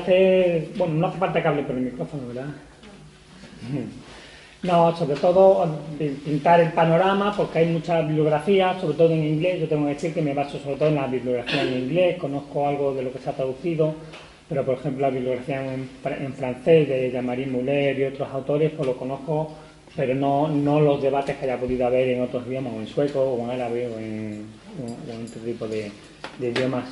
hacer, bueno, no hace falta que hable por el micrófono, ¿verdad? No, sobre todo pintar el panorama, porque hay mucha bibliografía, sobre todo en inglés. Yo tengo que decir que me baso sobre todo en la bibliografía en inglés, conozco algo de lo que se ha traducido, pero por ejemplo la bibliografía en, francés de Jean-Marie Muller y otros autores, pues lo conozco, pero no, no los debates que haya podido haber en otros idiomas, o en sueco, o en árabe, o en, otro tipo de idiomas.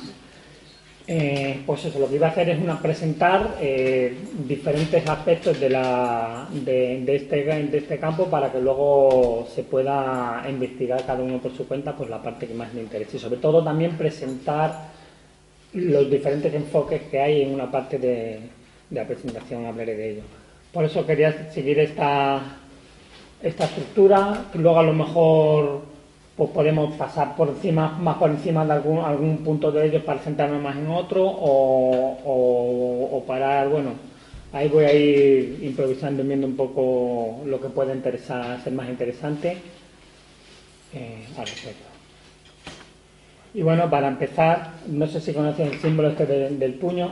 Eh, pues eso, lo que iba a hacer es una, presentar eh, diferentes aspectos de, la, de, este, de este campo para que luego se pueda investigar cada uno por su cuenta pues la parte que más le interese y sobre todo también presentar los diferentes enfoques que hay en una parte de, la presentación, hablaré de ello. Por eso quería seguir esta, esta estructura, luego a lo mejor pues podemos pasar por encima, más por encima de algún, algún punto de ellos para centrarnos más en otro o, parar, bueno, ahí voy a ir improvisando, viendo un poco lo que puede interesar, ser más interesante eh, al respecto. Y bueno, para empezar, no sé si conocen el símbolo este del puño,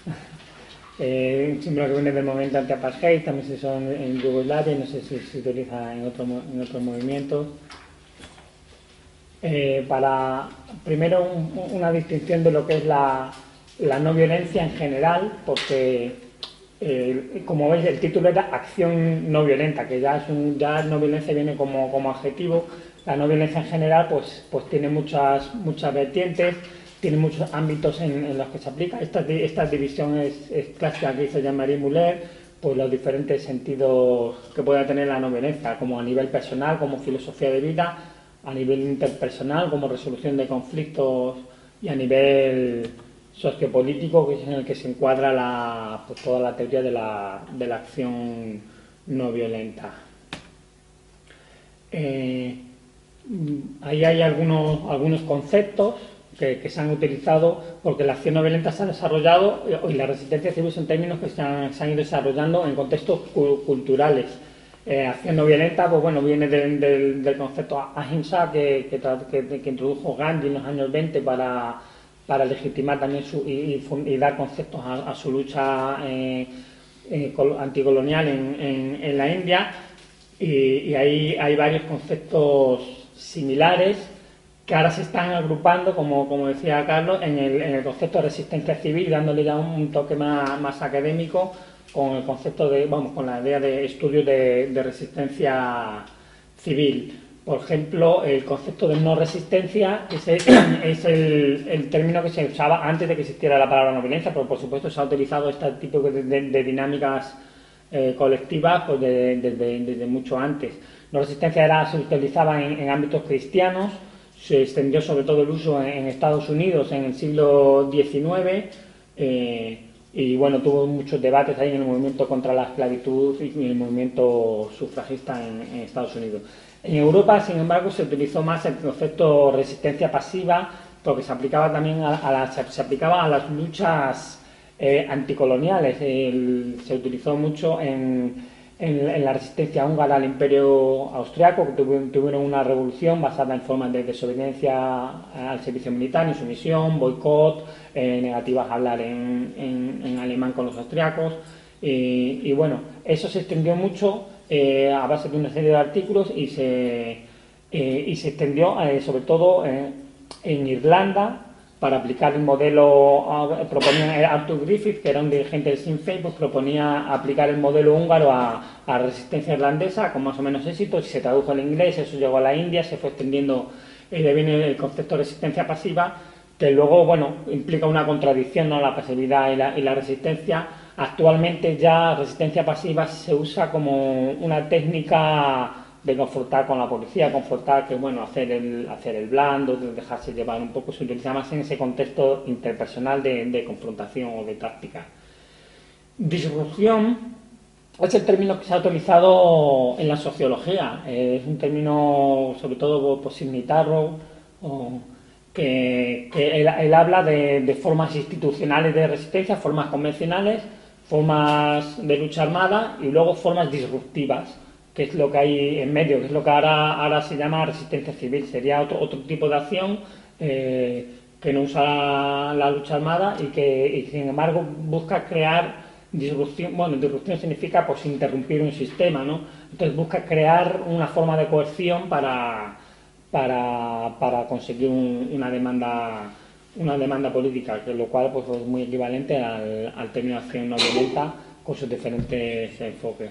eh, un símbolo que viene del movimiento anti-apartheid, también se son en Yugoslavia, no sé si se utiliza en, otro, en otros movimientos. Eh, para primero una distinción de lo que es la, no violencia en general, porque eh, como veis el título era acción no violenta, que ya es un, ya no violencia viene como, como adjetivo. La no violencia en general pues, pues tiene muchas, muchas vertientes, tiene muchos ámbitos en, los que se aplica. Esta, esta división es, clásica que hizo Jean-Marie Muller, pues los diferentes sentidos que puede tener la no violencia, como a nivel personal, como filosofía de vida, a nivel interpersonal como resolución de conflictos y a nivel sociopolítico, que es en el que se encuadra la, pues, toda la teoría de la, de la acción no violenta. Eh, ahí hay algunos, algunos conceptos que, se han utilizado porque la acción no violenta se ha desarrollado y la resistencia civil son términos que se han, se han ido desarrollando en contextos culturales eh, acción no violenta, pues bueno, viene del, concepto ahimsa que, que, introdujo Gandhi en los años 20 para, legitimar también su, y, dar conceptos a, su lucha eh, eh, anticolonial en, la India. Y, ahí hay varios conceptos similares que ahora se están agrupando, como, como decía Carlos, en el, concepto de resistencia civil, dándole ya un, toque más, más académico con el concepto de, vamos, con la idea de estudio de, resistencia civil. Por ejemplo, el concepto de no resistencia es, es el, término que se usaba antes de que existiera la palabra no violencia, pero por supuesto se ha utilizado este tipo de, dinámicas eh, colectivas pues desde, mucho antes. No resistencia era, se utilizaba en, ámbitos cristianos, se extendió sobre todo el uso en, Estados Unidos en el siglo XIX. Eh, y bueno, tuvo muchos debates ahí en el movimiento contra la esclavitud y en el movimiento sufragista en, Estados Unidos. En Europa, sin embargo, se utilizó más el concepto resistencia pasiva porque se aplicaba también a, las, se aplicaba a las luchas eh, anticoloniales. se utilizó mucho en, en, la resistencia húngara al imperio austriaco, que tuvieron, una revolución basada en formas de desobediencia al servicio militar, insumisión, boicot, eh, negativas a hablar en, alemán con los austriacos. Y, bueno, eso se extendió mucho eh, a base de una serie de artículos y se, eh, y se extendió sobre todo en Irlanda, para aplicar el modelo, proponía Arthur Griffith, que era un dirigente del Sinn Féin, pues proponía aplicar el modelo húngaro a, a, resistencia irlandesa con más o menos éxito, y se tradujo al inglés, eso llegó a la India, se fue extendiendo, y de viene el concepto de resistencia pasiva, que luego, bueno, implica una contradicción, ¿no? La pasividad y la, resistencia. Actualmente ya resistencia pasiva se usa como una técnica de confrontar con la policía, confrontar que bueno, hacer el, hacer el blando, de dejarse llevar un poco, se utiliza más en ese contexto interpersonal de, confrontación o de táctica. Disrupción es el término que se ha utilizado en la sociología, es un término sobre todo por Signitarro, que, que él, habla de, de formas institucionales de resistencia, formas convencionales, formas de lucha armada y luego formas disruptivas que es lo que hay en medio, que es lo que ahora, ahora se llama resistencia civil. Sería otro, otro tipo de acción eh, que no usa la lucha armada y que y, sin embargo busca crear disrupción, bueno, disrupción significa pues interrumpir un sistema, ¿no? Entonces busca crear una forma de coerción para, para, para conseguir una demanda una demanda política, que lo cual pues, es muy equivalente al, al término acción no violenta con sus diferentes enfoques.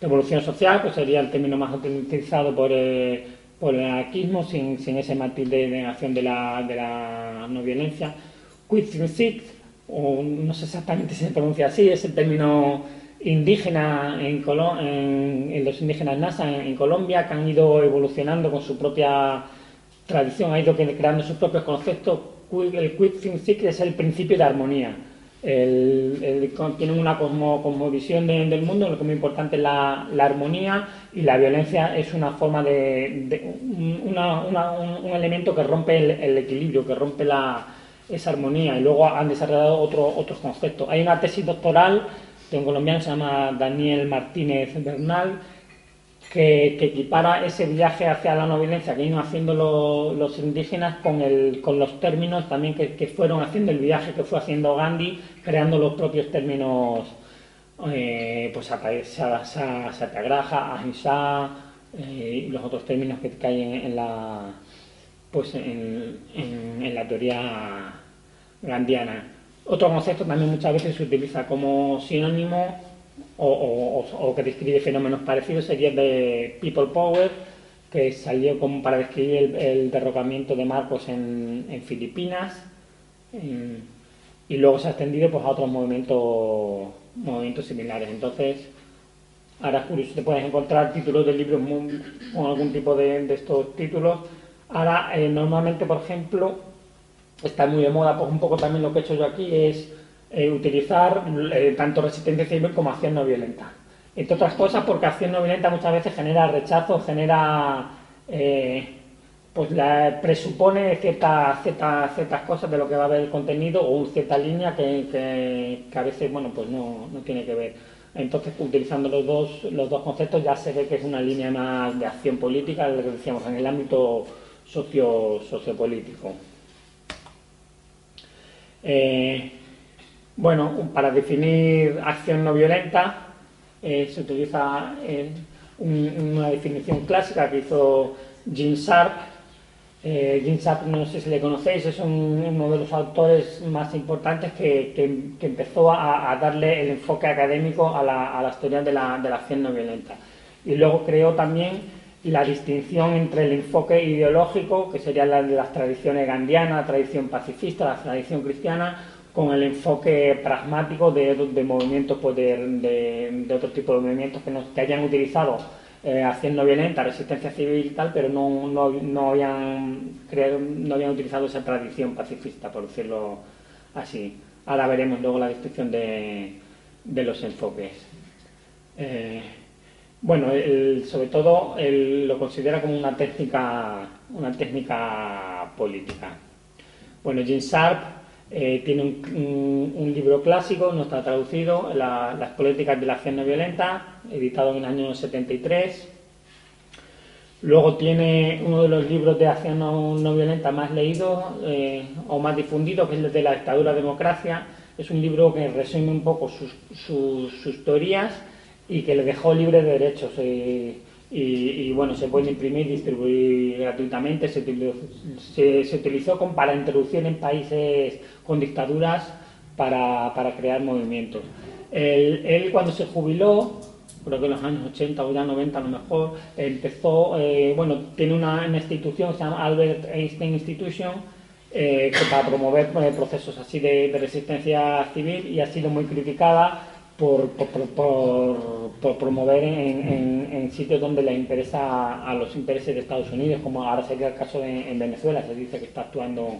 Revolución social pues sería el término más utilizado por, eh, por el anarquismo, sin, sin, ese matiz de negación de la, de la no violencia. Quit no sé exactamente si se pronuncia así, es el término indígena en, en, los indígenas NASA en, Colombia, que han ido evolucionando con su propia tradición, ha ido creando sus propios conceptos. El Quit Think es el principio de armonía el, tienen una cosmovisión del mundo, lo que es muy importante es la, armonía y la violencia es una forma de, un, elemento que rompe el, equilibrio, que rompe la, esa armonía y luego han desarrollado otro, otros conceptos. Hay una tesis doctoral un colombiano que se llama Daniel Martínez Bernal que, equipara ese viaje hacia la no violencia que iban haciendo los indígenas con, el, con los términos también que, fueron haciendo el viaje que fue haciendo Gandhi, creando los propios términos, eh, pues satyagraha, ahimsa eh, y los otros términos que caen en la, pues en, en la teoría gandiana. Otro concepto también muchas veces se utiliza como sinónimo o, que describe fenómenos parecidos sería de People Power, que salió como para describir el, derrocamiento de Marcos en, Filipinas y luego se ha extendido pues, a otros movimientos, movimientos similares. Entonces, ahora es curioso, te puedes encontrar títulos de libros con algún tipo de, estos títulos. Ahora, eh, normalmente, por ejemplo, está muy de moda, pues un poco también lo que he hecho yo aquí es eh, utilizar eh, tanto resistencia civil como acción no violenta. Entre otras cosas porque acción no violenta muchas veces genera rechazo, genera... Eh, pues la, presupone ciertas, ciertas, ciertas cosas de lo que va a haber el contenido o una cierta línea que, a veces bueno pues no, no, tiene que ver. Entonces, utilizando los dos, los dos conceptos ya se ve que es una línea más de acción política, lo que decíamos, en el ámbito socio, sociopolítico. Eh, bueno, para definir acción no violenta eh, se utiliza eh, una definición clásica que hizo Jim Sharp. Eh, Jim Sharp, no sé si le conocéis, es uno de los autores más importantes que, empezó a, darle el enfoque académico a, las teorías de la, acción no violenta. Y luego creó también la distinción entre el enfoque ideológico, que sería la de las tradiciones gandianas, tradición pacifista, la tradición cristiana, con el enfoque pragmático de, de movimientos, pues de, otro tipo de movimientos que, que hayan utilizado eh, acción no violenta, resistencia civil y tal, pero no, no, no, habían, no habían utilizado esa tradición pacifista, por decirlo así. Ahora veremos luego la descripción de, los enfoques. Eh, bueno, sobre todo lo considera como una técnica, una técnica política. Bueno, Jim Sharp eh, tiene un, libro clásico, no está traducido, Las políticas de la acción no violenta, editado en el año 73. Luego tiene uno de los libros de acción no, violenta más leídos eh, o más difundidos, que es el de la dictadura democracia. Es un libro que resume un poco sus, teorías y que le dejó libre de derechos. Eh, y, bueno, se puede imprimir y distribuir gratuitamente. Se, se, utilizó para introducir en países con dictaduras para, crear movimientos. Él, cuando se jubiló, creo que en los años 80 o ya 90 a lo mejor, empezó, eh, bueno, tiene una, institución que se llama Albert Einstein Institution, eh, que para promover eh, procesos así de, de resistencia civil y ha sido muy criticada por, por, promover en, sitios donde le interesa a los intereses de Estados Unidos, como ahora sería el caso de, en Venezuela, se dice que está actuando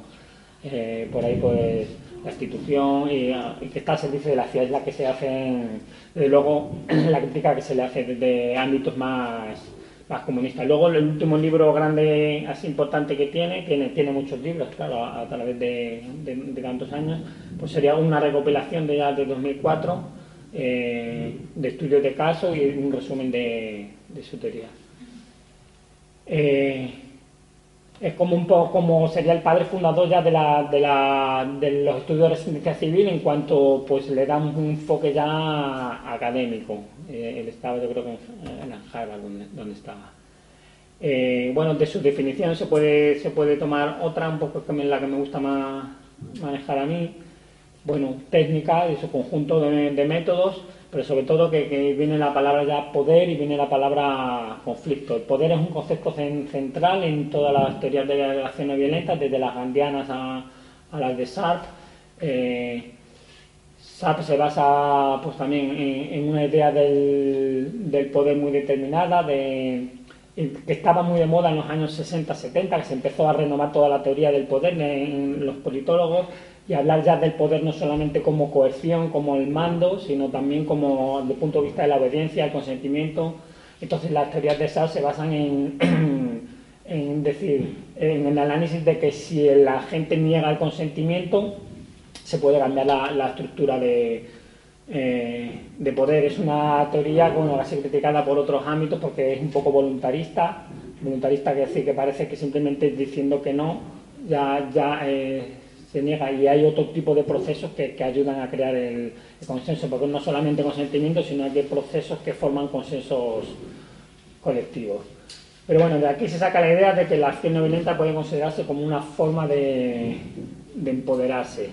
eh, por ahí pues la institución y, que está al servicio de la ciudad, es la que se hace, luego, la crítica que se le hace desde ámbitos más, más comunistas. Luego el último libro grande, así importante que tiene, tiene, tiene muchos libros, claro, a, través de, de, tantos años, pues sería una recopilación de ya de 2004 eh, de estudios de caso y un resumen de, su teoría. Eh, es como un poco como sería el padre fundador ya de, la, de, la, de los estudios de resistencia civil en cuanto pues le da un enfoque ya académico. Eh, él estaba yo creo que en, Harvard donde, estaba. Eh, bueno, de sus definiciones se puede, se puede tomar otra, un poco que es la que me gusta más manejar a mí. Bueno, técnica y su conjunto de métodos pero sobre todo que, viene la palabra ya poder y viene la palabra conflicto. El poder es un concepto central en todas las teorías de la acción violenta, desde las gandianas a, las de Sartre. Eh, se basa pues también en, una idea del, poder muy determinada, de, que estaba muy de moda en los años 60-70, que se empezó a renovar toda la teoría del poder en los politólogos y hablar ya del poder no solamente como coerción, como el mando, sino también como desde el punto de vista de la obediencia, el consentimiento. Entonces las teorías de SAR se basan en, en decir, en el análisis de que si la gente niega el consentimiento, se puede cambiar la, estructura de, eh, de poder. Es una teoría que va a ser criticada por otros ámbitos porque es un poco voluntarista. Voluntarista quiere decir que parece que simplemente diciendo que no ya, ya eh, se niega y hay otro tipo de procesos que, ayudan a crear el, consenso, porque no solamente consentimiento, sino que hay procesos que forman consensos colectivos. Pero bueno, de aquí se saca la idea de que la acción no violenta puede considerarse como una forma de, de empoderarse.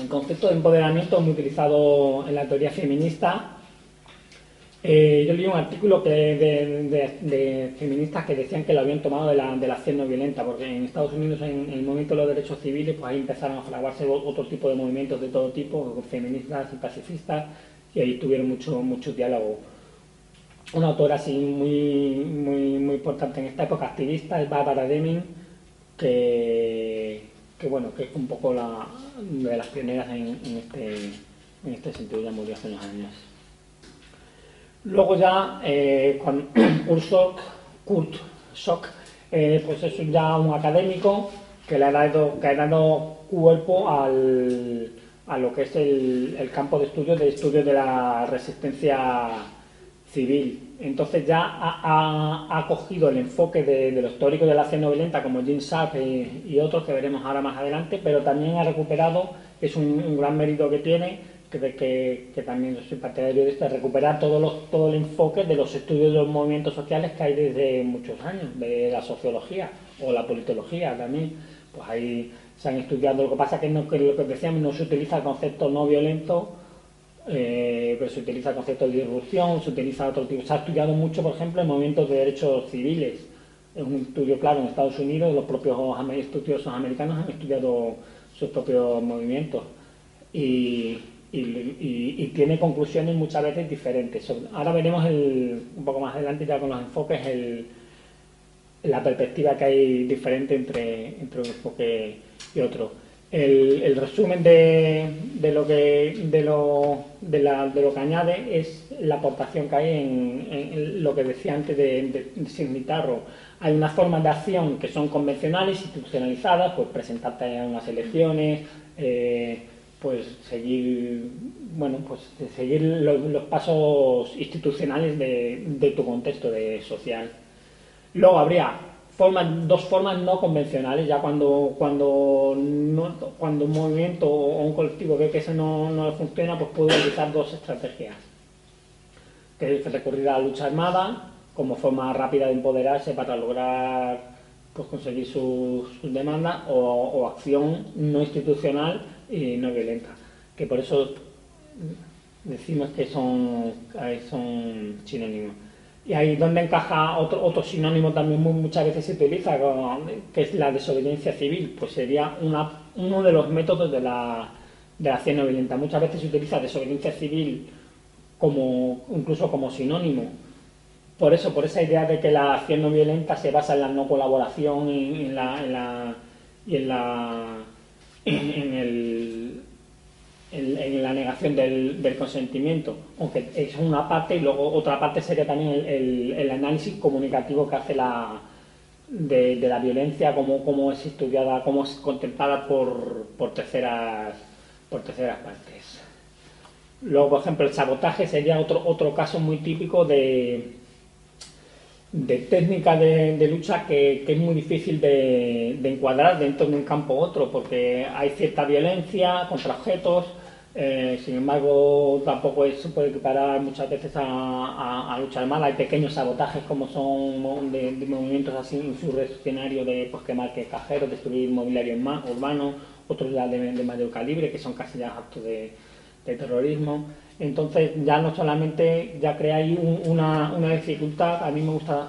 El concepto de empoderamiento muy utilizado en la teoría feminista eh, yo leí un artículo de, feministas que decían que lo habían tomado de la, de la acción no violenta, porque en Estados Unidos, en, el movimiento de los derechos civiles, pues ahí empezaron a fraguarse otro tipo de movimientos de todo tipo, feministas y pacifistas, y ahí tuvieron mucho, mucho diálogo. Una autora así muy, muy, muy importante en esta época, activista, es Barbara Deming, que, que, bueno, que es un poco la, de las pioneras en, este, en este sentido, ya murió hace unos años. Luego ya eh, con Kurt Schock, pues es ya un académico que le ha dado, que ha dado cuerpo al, a lo que es el, campo de estudio de estudio de la resistencia civil. Entonces ya ha, cogido el enfoque de, los teóricos de la acción no violenta como Jim Sharp y, otros que veremos ahora más adelante, pero también ha recuperado, es un gran mérito que tiene, que, que, también soy partidario de esto, recuperar todos los, todo el enfoque de los estudios de los movimientos sociales que hay desde muchos años, de la sociología o la politología también. Pues ahí se han estudiado, lo que pasa que, no, que lo que decíamos, no se utiliza el concepto no violento, eh, se utiliza el concepto de disrupción, se utiliza otro tipo. Se ha estudiado mucho, por ejemplo, en movimientos de derechos civiles. Es un estudio claro en Estados Unidos, los propios estudiosos americanos han estudiado sus propios movimientos. Y, y, tiene conclusiones muchas veces diferentes. Ahora veremos un poco más adelante ya con los enfoques la perspectiva que hay diferente entre, entre un enfoque y otro. El, resumen de, lo que, de, lo, de, lo que añade es la aportación que hay en, lo que decía antes de, de Signitarro. Hay unas formas de acción que son convencionales, institucionalizadas, pues presentarte a unas elecciones, eh, pues seguir bueno pues seguir los, pasos institucionales de, tu contexto de social luego habría formas, dos formas no convencionales ya cuando cuando cuando un movimiento o un colectivo ve que eso no, no funciona pues puede utilizar dos estrategias que es recurrir a la lucha armada como forma rápida de empoderarse para lograr pues conseguir sus, demandas o, o acción no institucional y no violenta. Que por eso decimos que son, son sinónimos. Y ahí donde encaja otro, otro sinónimo también muchas veces se utiliza, que es la desobediencia civil, pues sería uno de los métodos de la, de la acción no violenta. Muchas veces se utiliza desobediencia civil como incluso como sinónimo. Por eso, por esa idea de que la acción no violenta se basa en la no colaboración en la, en la, y en la en, en, la negación del, consentimiento, aunque es una parte y luego otra parte sería también el, análisis comunicativo que hace la de, la violencia, cómo, es estudiada, cómo es contemplada por, terceras, por terceras partes. Luego, por ejemplo, el sabotaje sería otro, otro caso muy típico de, de técnica de, lucha que, es muy difícil de, encuadrar dentro de un campo u otro, porque hay cierta violencia contra objetos, eh, sin embargo tampoco se puede equiparar muchas veces a, lucha armada, hay pequeños sabotajes como son de, movimientos así insurreccionarios de pues, quemar que cajeros, destruir mobiliario urbano, otros ya de, mayor calibre que son casi ya actos de, terrorismo. Entonces ya no solamente ya crea una, una, dificultad, a mí me gusta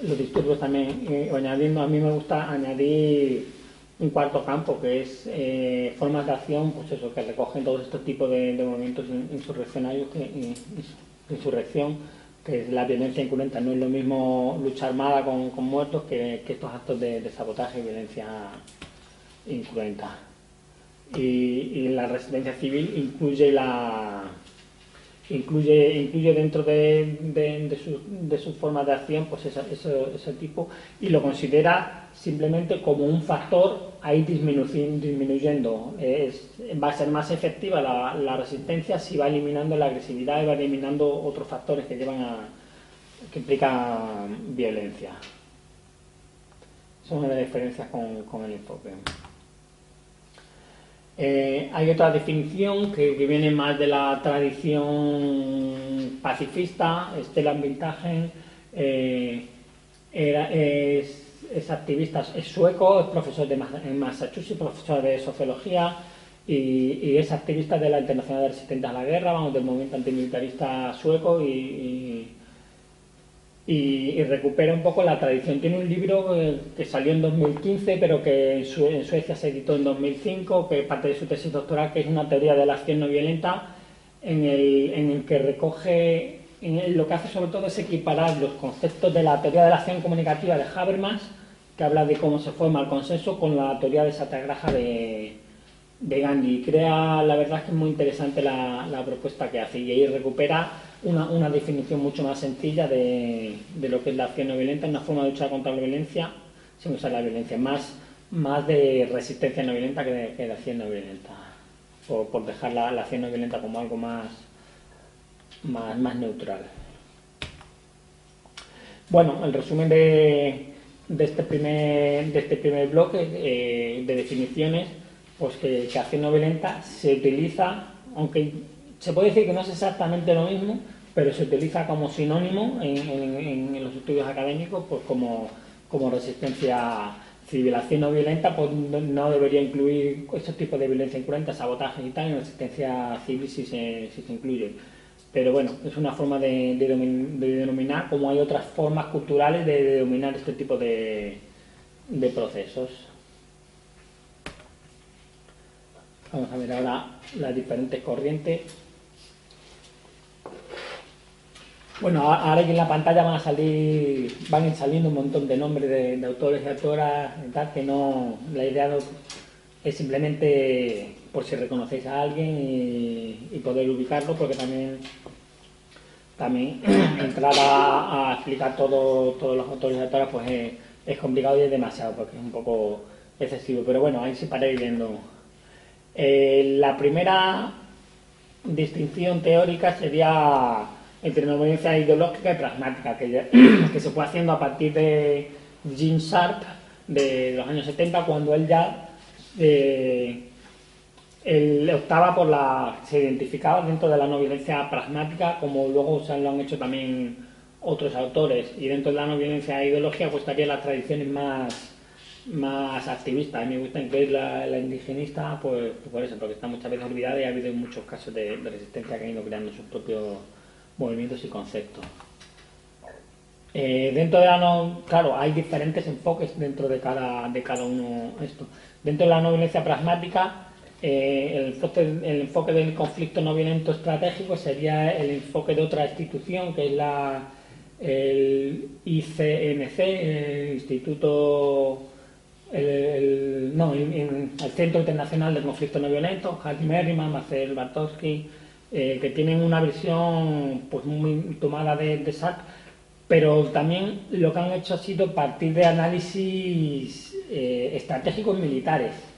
los disturbios también, eh, añadiendo, a mí me gusta añadir un cuarto campo que es eh, formas de acción, pues eso, que recogen todos estos tipos de, movimientos insurreccionarios, que, insurrección, que es la violencia incurrenta. No es lo mismo lucha armada con, muertos que, estos actos de, sabotaje y violencia incruenta y, la residencia civil incluye la incluye incluye dentro de, de, su, de su, forma de acción pues ese, tipo y lo considera simplemente como un factor ahí disminuyendo es, va a ser más efectiva la, resistencia si va eliminando la agresividad y va eliminando otros factores que llevan a que implican violencia. Son una de las diferencias con, el enfoque. Eh, hay otra definición que, viene más de la tradición pacifista, Stellan Vintagen, eh, es, activista, es sueco, es profesor de, en Massachusetts, profesor de sociología y, es activista de la Internacional de Resistentes a la Guerra, vamos, del movimiento antimilitarista sueco y y, recupera un poco la tradición. Tiene un libro eh, que salió en 2015, pero que en, Suecia se editó en 2005, que es parte de su tesis doctoral, que es una teoría de la acción no violenta, en el, que recoge, en lo que hace sobre todo es equiparar los conceptos de la teoría de la acción comunicativa de Habermas, que habla de cómo se forma el consenso, con la teoría de Satyagraha de, de Gandhi. Crea, la verdad es que es muy interesante la, propuesta que hace y ahí recupera una, definición mucho más sencilla de, lo que es la acción no violenta, una forma de luchar contra la violencia sin usar la violencia, más, más de resistencia no violenta que de, acción no violenta, por, dejar la, acción no violenta como algo más, más, neutral. Bueno, el resumen de, este, primer, de este primer bloque eh, de definiciones, pues que, que acción no violenta se utiliza, aunque se puede decir que no es exactamente lo mismo, pero se utiliza como sinónimo en, los estudios académicos pues como, como resistencia civil. Acción no violenta pues no, debería incluir esos tipos de violencia incruenta, sabotaje y tal, en resistencia civil si se, si se incluye. Pero bueno, es una forma de, denominar, como hay otras formas culturales de denominar este tipo de, procesos. Vamos a ver ahora las diferentes corrientes. Bueno, ahora que en la pantalla van a salir, van saliendo un montón de nombres de, autores y autoras tal, que no, la idea es simplemente por si reconocéis a alguien y, poder ubicarlo, porque también también entrar a, explicar todo, todos los autores y autoras pues es, complicado y es demasiado, porque es un poco excesivo. Pero bueno, ahí sí para ir viendo. Eh, la primera distinción teórica sería entre violencia ideológica y pragmática, que, se fue haciendo a partir de Jim Sharp de los años 70, cuando él ya eh, optaba por la. se identificaba dentro de la no violencia pragmática, como luego se lo han hecho también otros autores, y dentro de la no violencia ideológica pues estarían las tradiciones más más activistas. A mí me gusta incluir la, la indigenista pues, por eso, porque está muchas veces olvidada y ha habido muchos casos de, de resistencia que han ido creando sus propios movimientos y conceptos. Eh, dentro de la no, claro, hay diferentes enfoques dentro de cada, de cada uno esto. Dentro de la no violencia pragmática, eh, el, enfoque, el, enfoque, del conflicto no violento estratégico sería el enfoque de otra institución, que es la, el ICNC, el Instituto, el, no, el, Centro Internacional del Conflicto No Violento, Harry Merriman, Marcel Bartowski, eh, que tienen una visión pues muy tomada de, de, SAC, pero también lo que han hecho ha sido partir de análisis eh, estratégicos militares.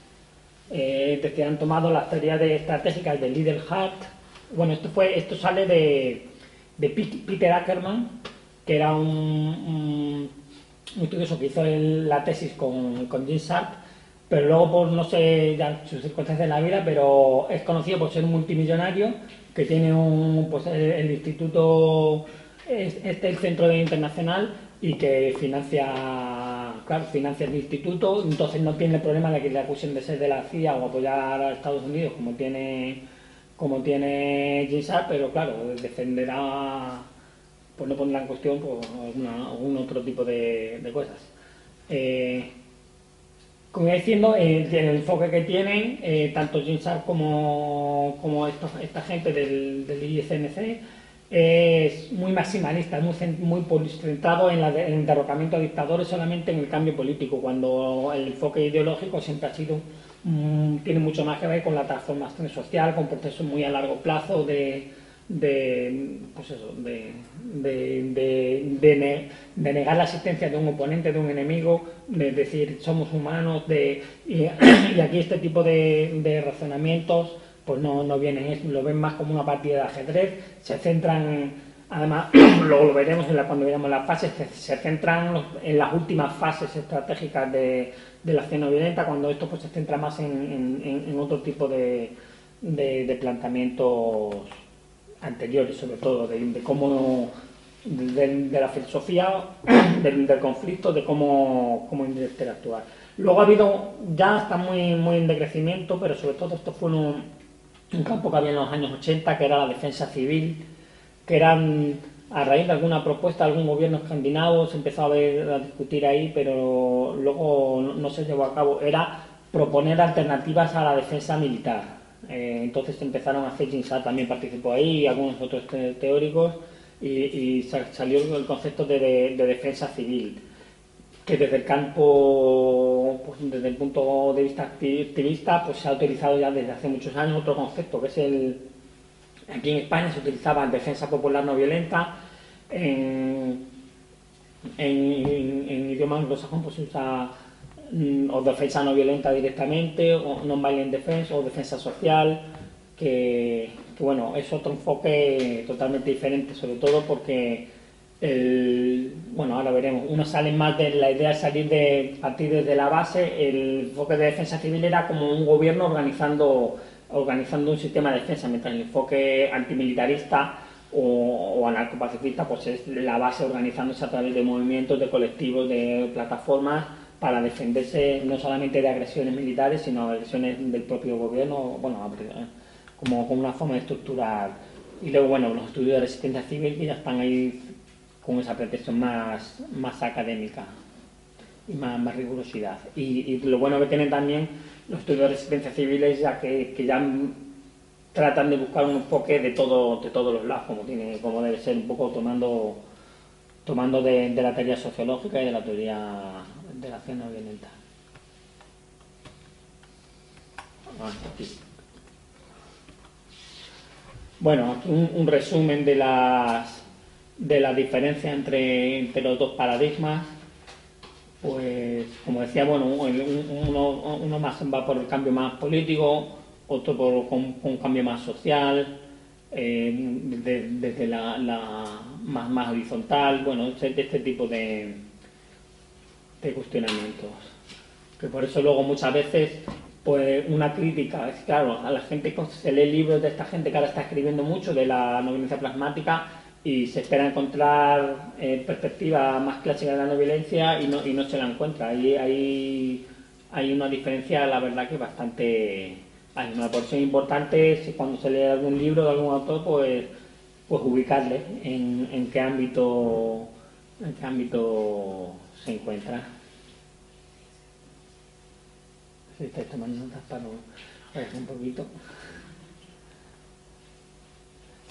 Eh, desde han tomado las teorías de estratégicas de Liddell Hart. Bueno, esto fue, esto sale de, de Peter Ackerman, que era un, un, un estudioso que hizo el- la tesis con, con Jim Sharp, pero luego por no sé ya sus circunstancias de la vida, pero es conocido por ser un multimillonario que tiene un pues el, el instituto es- este el centro internacional y que financia claro financia el instituto entonces no tiene problema de que le acusen de ser de la CIA o apoyar a Estados Unidos como tiene como tiene Jim Sharp, pero claro defenderá pues no pondrá en cuestión pues, algún otro tipo de, cosas. Eh, como iba diciendo, eh, el, enfoque que tienen eh, tanto Jim Sharp como, como esta gente del, del ICNC es muy maximalista, muy, muy centrado en, la el derrocamiento de dictadores solamente en el cambio político, cuando el enfoque ideológico siempre ha sido mm, tiene mucho más que ver con la transformación social, con procesos muy a largo plazo de, de pues eso, de, de, de- de ne- de negar la existencia de un oponente, de un enemigo, de decir somos humanos, de, y, aquí este tipo de razonamientos pues no, no vienen, lo ven más como una partida de ajedrez, se centran, además, luego lo veremos en la- cuando veamos las fases, se, centran en las últimas fases estratégicas de, de la acción no violenta, cuando esto pues se centra más en, en- otro tipo de, de, planteamientos anteriores, sobre todo, de, cómo, de, de la filosofía del, del conflicto, de cómo, cómo interactuar. Luego ha habido, ya está muy, muy en decrecimiento, pero sobre todo esto fue un, un campo que había en los años 80, que era la defensa civil, que eran a raíz de alguna propuesta de algún gobierno escandinavo, se empezó a, ver, a discutir ahí, pero luego no, se llevó a cabo. Era proponer alternativas a la defensa militar. Eh, entonces empezaron a hacer Ginsat también participó ahí, y algunos otros te- teóricos, y, y sa- salió el concepto de defensa civil, que desde el campo, pues desde el punto de vista acti- activista, pues se ha utilizado ya desde hace muchos años otro concepto, que es el, aquí en España se utilizaba defensa popular no violenta, en, en, en- en idioma anglosajón pues se usa mm, o defensa no violenta directamente, o non-violent defense, o defensa social, que, que, bueno, es otro enfoque totalmente diferente, sobre todo porque bueno, ahora veremos, uno sale más de la idea de salir de partir desde la base, el enfoque de defensa civil era como un gobierno organizando organizando un sistema de defensa, mientras el enfoque antimilitarista o, o anarcopacifista pues es la base organizándose a través de movimientos, de colectivos, de plataformas para defenderse no solamente de agresiones militares, sino agresiones del propio gobierno, bueno, como, como una forma de estructurar. Y luego, bueno, los estudios de resistencia civil que ya están ahí con esa pretensión más, más académica y más, rigurosidad. Y, lo bueno que tienen también los estudios de resistencia civil es ya que, que ya tratan de buscar un enfoque de todo de todos los lados, como tiene, como debe ser, un poco tomando tomando de, la teoría sociológica y de la teoría de la acción aquí. Bueno, aquí un resumen de las de la diferencia entre, entre los dos paradigmas. Pues, como decía, bueno, un- un- uno, uno más va por el cambio más político, otro por con, con un cambio más social, eh, de- desde la, la más, más horizontal, bueno, este, este tipo de, de cuestionamientos. Que por eso luego muchas veces, pues una crítica, es claro, a la gente se lee libros de esta gente que ahora está escribiendo mucho de la no violencia plasmática y se espera encontrar eh, perspectiva más clásica de la no violencia y no, y no se la encuentra. Ahí hay, hay una diferencia, la verdad, que bastante... Hay una porción importante si cuando se lee algún libro de algún autor, pues, pues ubicarle en, en qué ámbito en qué ámbito se encuentra. Si estáis tomando notas para un poquito.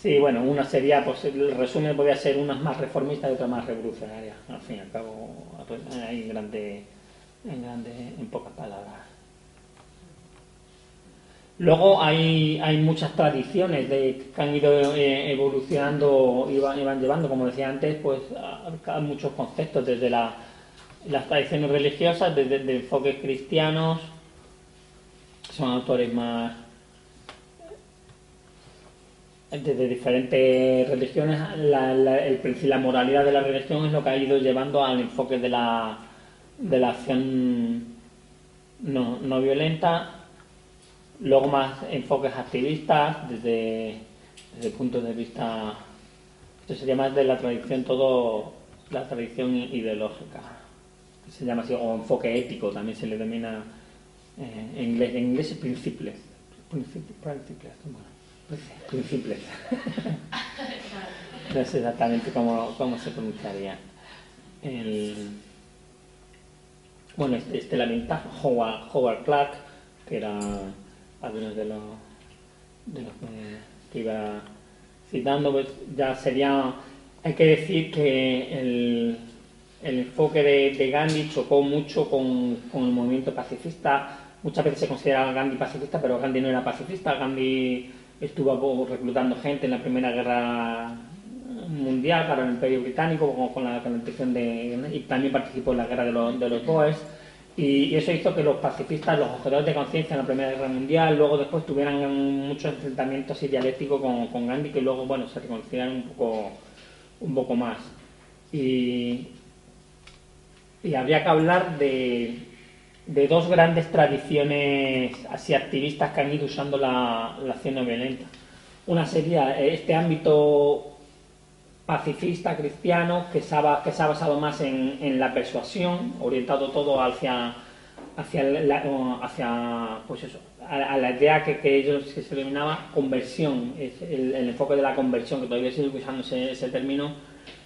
Sí, bueno, una sería, pues el resumen podría ser unas más reformistas y otras más revolucionarias. Al fin y al cabo, pues, hay grande, en grande, en pocas palabras. Luego hay, hay muchas tradiciones que han ido eh, evolucionando y van, y van llevando, como decía antes, pues a, muchos conceptos, desde la- las tradiciones religiosas, desde, de enfoques cristianos, son autores más desde diferentes religiones, la, la, moralidad de la religión es lo que ha ido llevando al enfoque de la, de la acción no, no violenta, luego más enfoques activistas desde, desde el punto de vista, esto sería más de la tradición, todo la tradición ideológica, se llama así, o enfoque ético también se le denomina eh, en inglés, en inglés es principles, principles, principles. no sé exactamente cómo, cómo se pronunciaría. El, bueno, este, este la ventaja, Howard, Howard Clark, que era algunos de los, de los que, iba citando, pues ya sería, hay que decir que el, el enfoque de, Gandhi chocó mucho con, con, el movimiento pacifista. Muchas veces se considera Gandhi pacifista, pero Gandhi no era pacifista. Gandhi estuvo reclutando gente en la Primera Guerra Mundial para el Imperio Británico con, la, con intención de... y también participó en la Guerra de los, de los Boers y, eso hizo que los pacifistas, los objetores de conciencia en la Primera Guerra Mundial, luego después tuvieran muchos enfrentamientos dialécticos con, con Gandhi que luego, bueno, se reconciliaron un poco, un poco más. Y, y habría que hablar de, de dos grandes tradiciones así activistas que han ido usando la, la acción no violenta. Una sería este ámbito pacifista cristiano que se ha, que se ha basado más en, en, la persuasión, orientado todo hacia hacia, hacia pues eso, a, la idea que, que, ellos que se denominaba conversión, el, el, enfoque de la conversión, que todavía sigue usando ese término,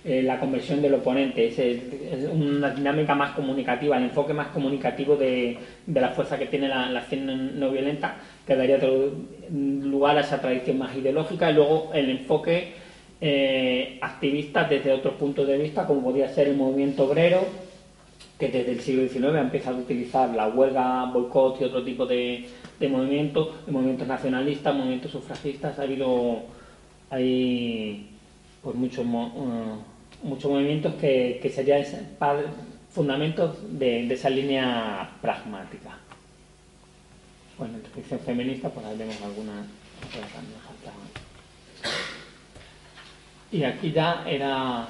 eh, la conversión del oponente, es, es, una dinámica más comunicativa, el enfoque más comunicativo de, de la fuerza que tiene la, acción no violenta, que daría lugar a esa tradición más ideológica, y luego el enfoque eh, activistas desde otros puntos de vista, como podía ser el movimiento obrero, que desde el siglo XIX ha empezado a utilizar la huelga, boicot y otro tipo de, de movimientos, movimientos nacionalistas, movimientos sufragistas, ha habido hay pues muchos uh, muchos movimientos que, que serían fundamentos de, esa línea pragmática. Bueno, en descripción feminista, pues ahí vemos algunas y aquí ya era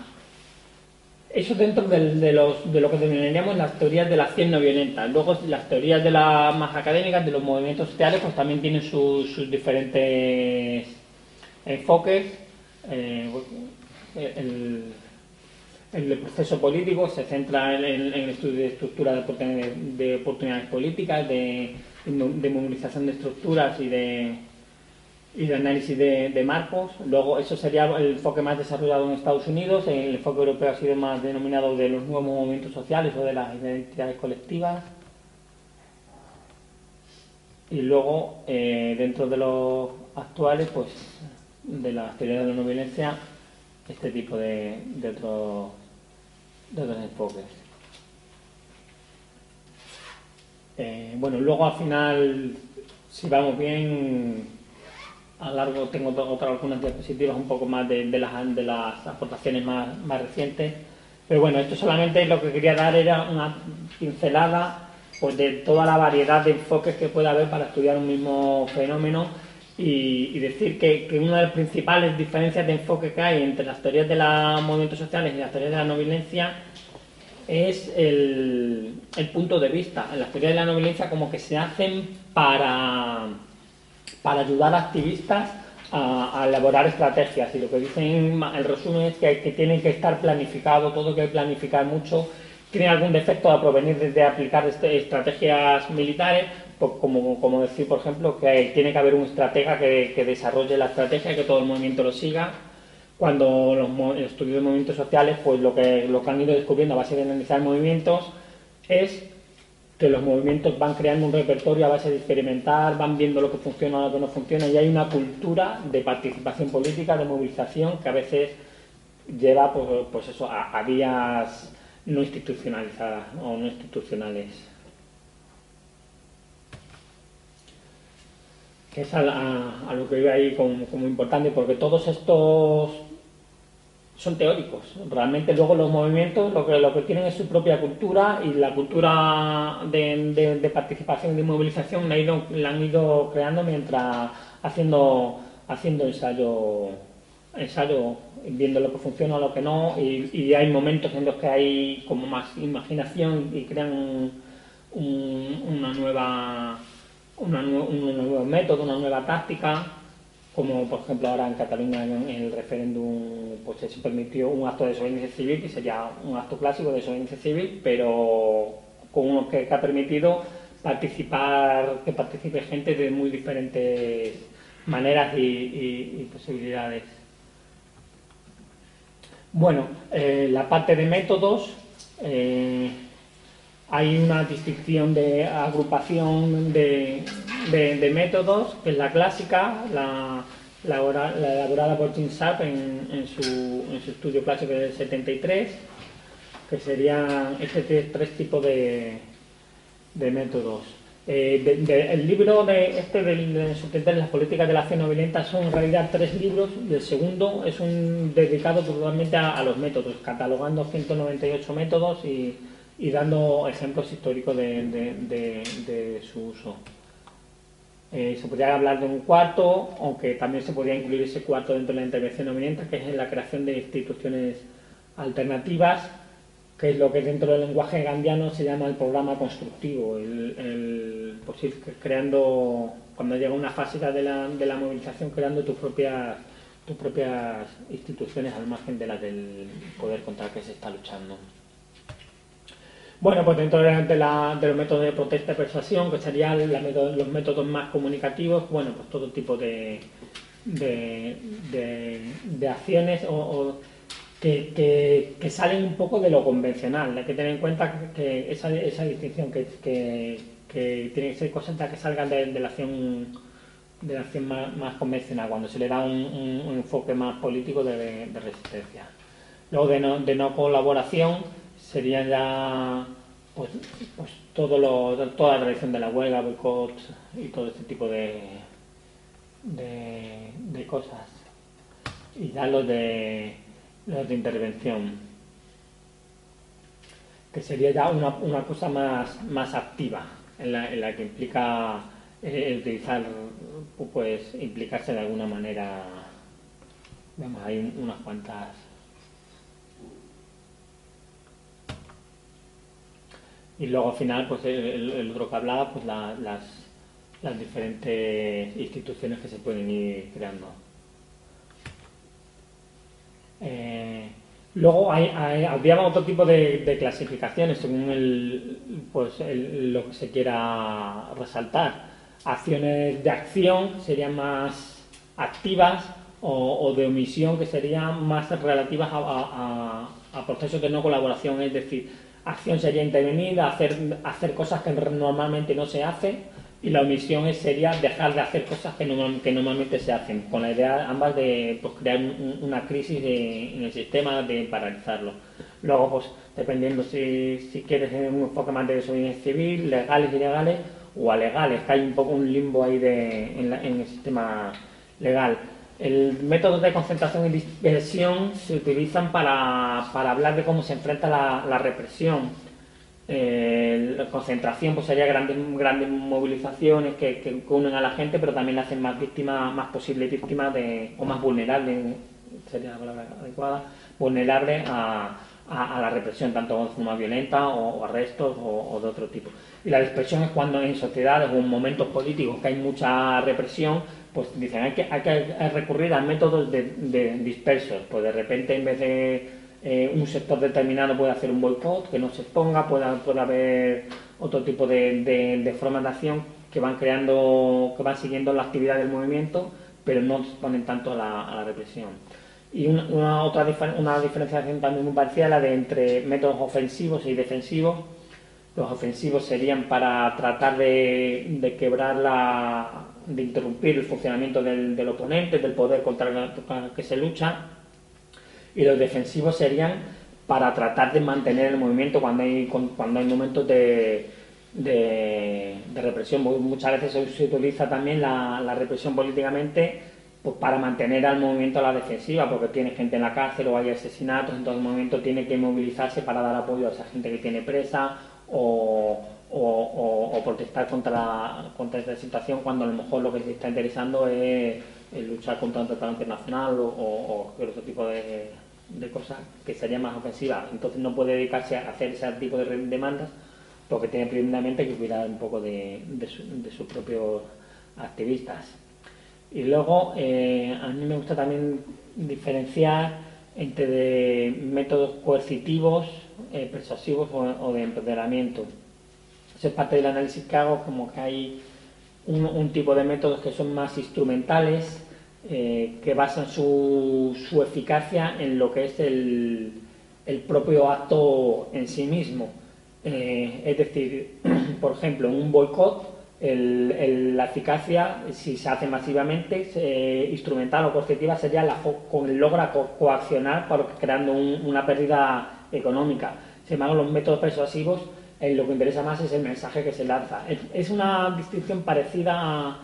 eso dentro de, los, de lo que denominaríamos las teorías de la acción no violenta. Luego las teorías de las más académicas, de los movimientos sociales, pues también tienen sus, diferentes enfoques. Eh, el, proceso político se centra en, el estudio de estructura de, de oportunidades políticas, de, movilización de estructuras y de y de análisis de, marcos. Luego, eso sería el enfoque más desarrollado en Estados Unidos. El enfoque europeo ha sido más denominado de los nuevos movimientos sociales o de las identidades colectivas. Y luego, eh, dentro de los actuales, pues de la teoría de la no violencia, este tipo de, otros, de otros enfoques. Eh, bueno, luego al final, si vamos bien, a largo tengo otra, algunas diapositivas un poco más de, de, las, de las aportaciones más, más, recientes. Pero bueno, esto solamente lo que quería dar era una pincelada pues, de toda la variedad de enfoques que puede haber para estudiar un mismo fenómeno y, decir que, que, una de las principales diferencias de enfoque que hay entre las teorías de los movimientos sociales y las teorías de la no violencia es el, punto de vista. Las teorías de la no violencia como que se hacen para para ayudar a activistas a, elaborar estrategias. Y lo que dicen, el resumen es que, que tienen que estar planificado, todo que planificar mucho. Tiene algún defecto a provenir de, aplicar este, estrategias militares, como, como, decir, por ejemplo, que tiene que haber un estratega que, desarrolle la estrategia, y que todo el movimiento lo siga cuando los, estudios de movimientos sociales, pues lo que, lo que han ido descubriendo a base de analizar movimientos es que los movimientos van creando un repertorio a base de experimentar, van viendo lo que funciona, lo que no funciona, y hay una cultura de participación política, de movilización, que a veces lleva pues, pues eso, a, vías no institucionalizadas o no institucionales. Que es a, lo que veo ahí como importante, porque todos estos son teóricos. Realmente luego los movimientos lo que, lo que tienen es su propia cultura y la cultura de, participación y de movilización la, han ido creando mientras haciendo haciendo ensayo, ensayo viendo lo que funciona, lo que no, y, hay momentos en los que hay como más imaginación y crean una nueva, un nuevo método, una nueva táctica, como por ejemplo ahora en Cataluña en el referéndum pues se permitió un acto de desobediencia civil, que sería un acto clásico de desobediencia civil, pero con uno que, ha permitido participar, que participe gente de muy diferentes maneras y posibilidades. Bueno, eh, la parte de métodos, eh, hay una distinción de agrupación de, métodos, que es la clásica, la, elaborada por Jim Sharp en, su, estudio clásico del 73, que serían este tres tipos de métodos. Eh, el libro de este del, de las políticas de la acción no violenta son en realidad tres libros el segundo es un dedicado totalmente a, los métodos, catalogando 198 métodos y, dando ejemplos históricos de, su uso. Eh, se podría hablar de un cuarto, aunque también se podría incluir ese cuarto dentro de la intervención violenta, que es la creación de instituciones alternativas que es lo que dentro del lenguaje gandiano se llama el programa constructivo, el, pues ir creando, cuando llega una fase de la, de la movilización, creando tus propias, tus propias instituciones al margen de las del poder contra el que se está luchando. Bueno, pues dentro de, la, de los métodos de protesta y persuasión, que serían los métodos más comunicativos, bueno, pues todo tipo de, de, acciones o que, salen un poco de lo convencional. Hay que tener en cuenta que esa, esa distinción, que, tiene que ser cosas que salgan de, la acción de la acción más, convencional, cuando se le da un, enfoque más político de, resistencia. Luego de no, de no colaboración sería ya pues, pues todo lo, toda la tradición de la huelga, boicot y todo este tipo de, de, cosas. Y ya lo de de intervención, que sería ya una, cosa más, más activa, en la, que implica eh, utilizar, pues implicarse de alguna manera, vamos, hay unas cuantas y luego al final pues el, otro que hablaba pues las, las diferentes instituciones que se pueden ir creando eh, luego hay, habría otro tipo de, clasificaciones según el, pues lo que se quiera resaltar. Acciones de acción serían más activas o, de omisión que serían más relativas a, procesos de no colaboración, es decir, acción sería intervenir, hacer, hacer cosas que normalmente no se hacen y la omisión sería dejar de hacer cosas que, normalmente se hacen, con la idea ambas de pues, crear una crisis en el sistema, de paralizarlo. Luego, pues dependiendo si, si quieres un enfoque más de desobediencia civil, legales ilegales, o a legales, que hay un poco un limbo ahí de, en, el sistema legal. El método de concentración y dispersión se utilizan para, hablar de cómo se enfrenta la represión eh, la concentración pues sería grandes, grandes movilizaciones que, unen a la gente, pero también la hacen más víctima, más posible víctima de, o más vulnerable, sería la palabra adecuada, vulnerable a, la represión, tanto forma violenta o, arrestos o, de otro tipo. Y la dispersión es cuando en sociedades o en momentos políticos que hay mucha represión, pues dicen hay que, hay que recurrir a métodos de, de dispersos, pues de repente en vez de eh, un sector determinado puede hacer un boicot, que no se exponga, puede, puede haber otro tipo de, de, formas de acción que van creando, que van siguiendo la actividad del movimiento, pero no exponen tanto a la, represión. Y una, otra una diferenciación también muy parecida la de entre métodos ofensivos y defensivos. Los ofensivos serían para tratar de, quebrar la, de interrumpir el funcionamiento del, del oponente, del poder contra el que se lucha, y los defensivos serían para tratar de mantener el movimiento cuando hay, cuando hay momentos de, de, represión. Muchas veces se utiliza también la, represión políticamente pues, para mantener al movimiento a la defensiva, porque tiene gente en la cárcel o hay asesinatos, entonces el movimiento tiene que movilizarse para dar apoyo a esa gente que tiene presa o, o, protestar contra, contra esta situación cuando a lo mejor lo que se está interesando es, luchar contra un tratado internacional o, o, otro tipo de, cosas que serían más ofensivas. Entonces no puede dedicarse a hacer ese tipo de demandas porque tiene primeramente que cuidar un poco de, sus propios activistas. Y luego eh, a mí me gusta también diferenciar entre métodos coercitivos, eh, persuasivos o de empoderamiento. Es parte del análisis que hago, como que hay un, tipo de métodos que son más instrumentales, eh, que basan su, eficacia en lo que es el, propio acto en sí mismo. Eh, es decir, por ejemplo, un boicot, la eficacia, si se hace masivamente, instrumental o coercitiva, sería la con, logra coaccionar creando una pérdida económica. Sin embargo, los métodos persuasivos lo que interesa más es el mensaje que se lanza. Es, una distinción parecida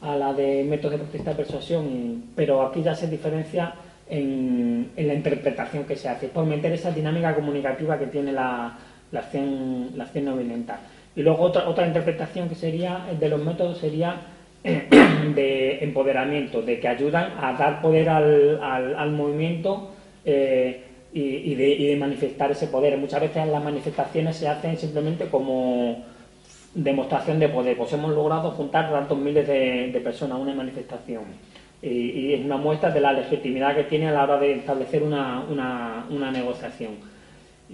a, la de métodos de protesta de persuasión, pero aquí ya se diferencia en, la interpretación que se hace, por meter esa dinámica comunicativa que tiene la, acción, la acción no violenta. Y luego otra, otra interpretación que sería de los métodos sería de empoderamiento, de que ayudan a dar poder al, al, movimiento eh, y, de, manifestar ese poder. Muchas veces las manifestaciones se hacen simplemente como demostración de poder. Pues hemos logrado juntar tantos miles de, personas a una manifestación. Y, es una muestra de la legitimidad que tiene a la hora de establecer una, negociación.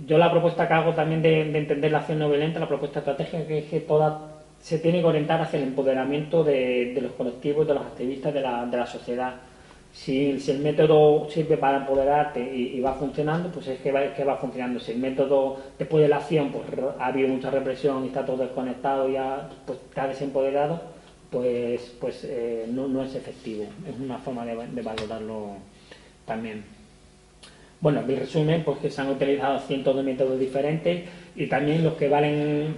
Yo la propuesta que hago también de, entender la acción no violenta, la propuesta estratégica, que es que toda se tiene que orientar hacia el empoderamiento de, los colectivos, de los activistas de la, de la sociedad si, el método sirve para empoderarte y, va funcionando, pues es que va, que va funcionando. Si el método después de la acción pues, ha habido mucha represión y está todo desconectado y ya pues, está desempoderado, pues, pues eh, no, es efectivo. Es una forma de, valorarlo también. Bueno, en resumen, pues que se han utilizado cientos de métodos diferentes y también los que valen,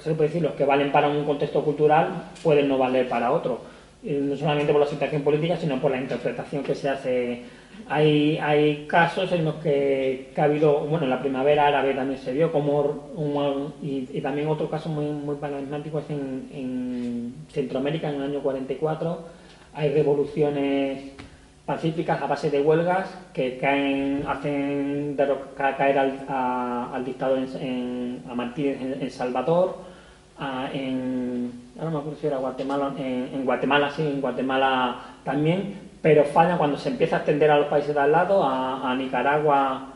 se puede decir, los que valen para un contexto cultural pueden no valer para otro no solamente por la situación política, sino por la interpretación que se hace. Hay, hay casos en los que, ha habido, bueno, en la primavera árabe también se vio como, y, también otro caso muy, muy paradigmático es en, Centroamérica en el año 44, hay revoluciones pacíficas a base de huelgas que caen, hacen caer al, dictador en, a Martínez en Salvador, en, ahora me acuerdo si era Guatemala, en, Guatemala sí, en Guatemala también, pero falla cuando se empieza a extender a los países de al lado, a, Nicaragua,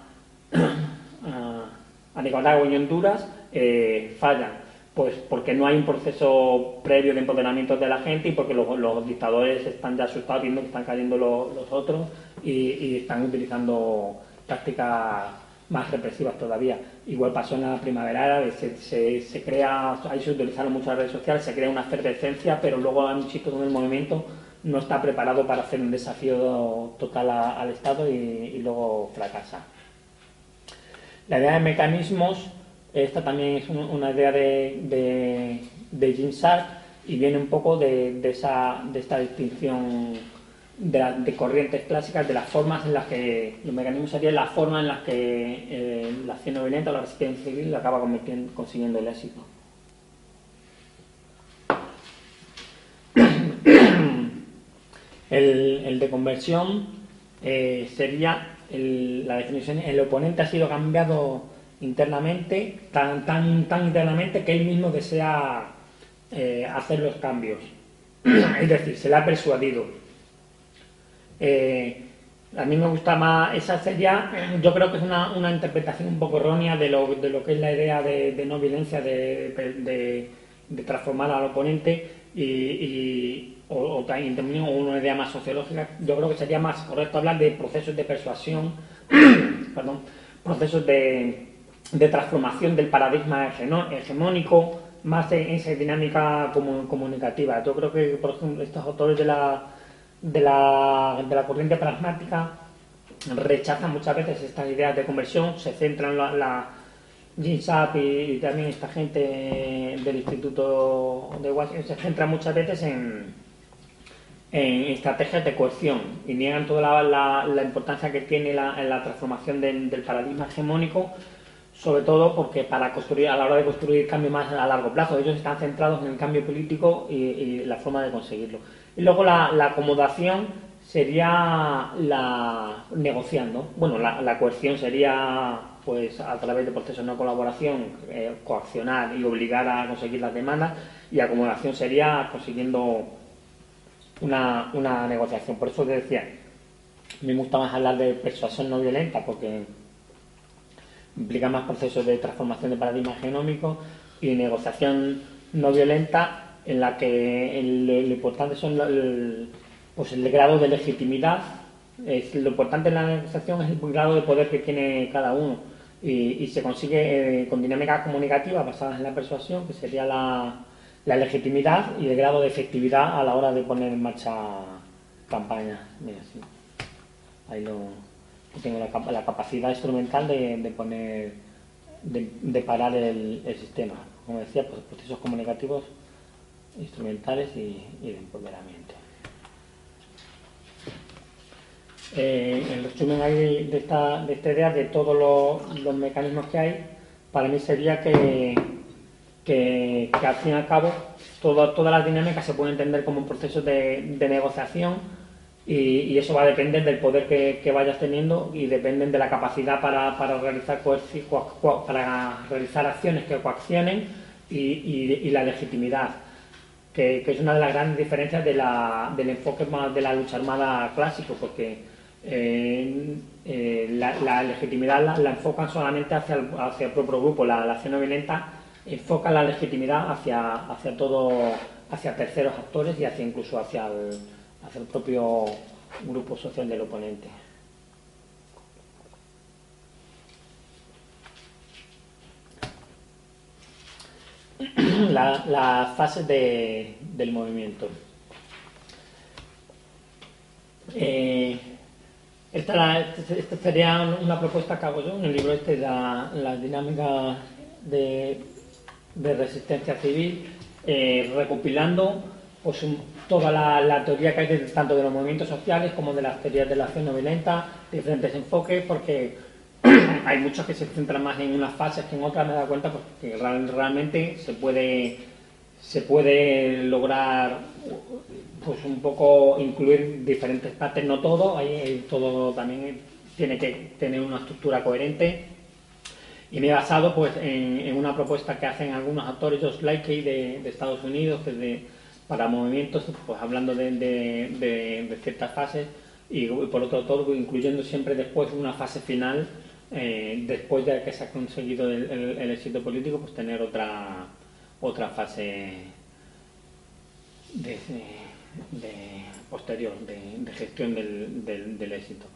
a, Nicaragua y Honduras, eh, fallan. Pues porque no hay un proceso previo de empoderamiento de la gente y porque los, dictadores están ya asustados viendo que están cayendo los, otros y, y están utilizando tácticas más represivas todavía. Igual pasó en la primavera se, crea, ahí se utilizaron muchas redes sociales, se crea una efervescencia, pero luego hay un sitio donde el movimiento no está preparado para hacer un desafío total al Estado y, luego fracasa. La idea de mecanismos, esta también es una idea de, de, de Jim y viene un poco de, de, esa, de esta distinción de, corrientes clásicas, de las formas en las que, los mecanismos serían las formas en las que eh, la acción no o la resistencia civil acaba consiguiendo el éxito. El, de conversión eh, sería la definición, el oponente ha sido cambiado internamente, tan, tan, tan internamente que él mismo desea eh, hacer los cambios. es decir, se le ha persuadido eh, a mí me gusta más, esa sería, yo creo que es una, interpretación un poco errónea de lo, de lo que es la idea de, no violencia, de, transformar al oponente y, o, también una idea más sociológica. Yo creo que sería más correcto hablar de procesos de persuasión, perdón, procesos de, transformación del paradigma hegemónico, más en esa dinámica comunicativa. Yo creo que, por ejemplo, estos autores de la de la, de la corriente pragmática rechaza muchas veces estas ideas de conversión, se centran en la, la y, también esta gente del Instituto de Washington se centra muchas veces en, en estrategias de coerción y niegan toda la, la, importancia que tiene la, la transformación del, paradigma hegemónico sobre todo porque para construir, a la hora de construir cambio más a largo plazo, ellos están centrados en el cambio político y, la forma de conseguirlo. Y luego la, acomodación sería la negociando. Bueno, la, coerción sería pues a través de procesos de colaboración, eh, coaccionar y obligar a conseguir las demandas, y acomodación sería consiguiendo una, una negociación. Por eso te decía, me gusta más hablar de persuasión no violenta, porque implica más procesos de transformación de paradigma genómico y negociación no violenta en la que lo importante son el, pues el grado de legitimidad es, lo importante en la negociación es el grado de poder que tiene cada uno y, se consigue eh, con dinámicas comunicativas basadas en la persuasión que sería la, la legitimidad y el grado de efectividad a la hora de poner en marcha campañas. Mira, sí. Ahí lo, tengo la, capacidad instrumental de, poner, de, parar el, sistema. Como decía, pues procesos comunicativos instrumentales y, de empoderamiento. Eh, el resumen ahí de esta, de esta idea, de todos los, mecanismos que hay, para mí sería que que, al fin y al cabo todas las dinámicas se pueden entender como un proceso de, negociación y, eso va a depender del poder que, vayas teniendo y dependen de la capacidad para, realizar, para realizar acciones que coaccionen y, la legitimidad, que, es una de las grandes diferencias del enfoque más de la lucha armada clásico, porque eh, eh, la, legitimidad la, enfocan solamente hacia el, hacia el propio grupo, la, acción no violenta enfoca la legitimidad hacia, hacia todo, hacia terceros actores y hacia incluso hacia hacia el propio grupo social del oponente. Las la fases de, del movimiento. Eh, esta, esta, sería una propuesta que hago yo en el libro este, la, la dinámica de de resistencia civil, eh, recopilando pues, toda la, teoría que hay tanto de los movimientos sociales como de las teorías de la acción no violenta, diferentes enfoques, porque hay muchos que se centran más en unas fases que en otras, me dado cuenta porque realmente se puede, se puede lograr pues un poco incluir diferentes partes, no todo, hay, todo también tiene que tener una estructura coherente. Y me he basado pues, en, una propuesta que hacen algunos actores, Josh Likey de, Estados Unidos, que para movimientos, pues hablando de, ciertas fases, y, por otro todo incluyendo siempre después una fase final, eh, después de que se ha conseguido el, éxito político, pues tener otra, otra fase posterior, de, gestión del, éxito.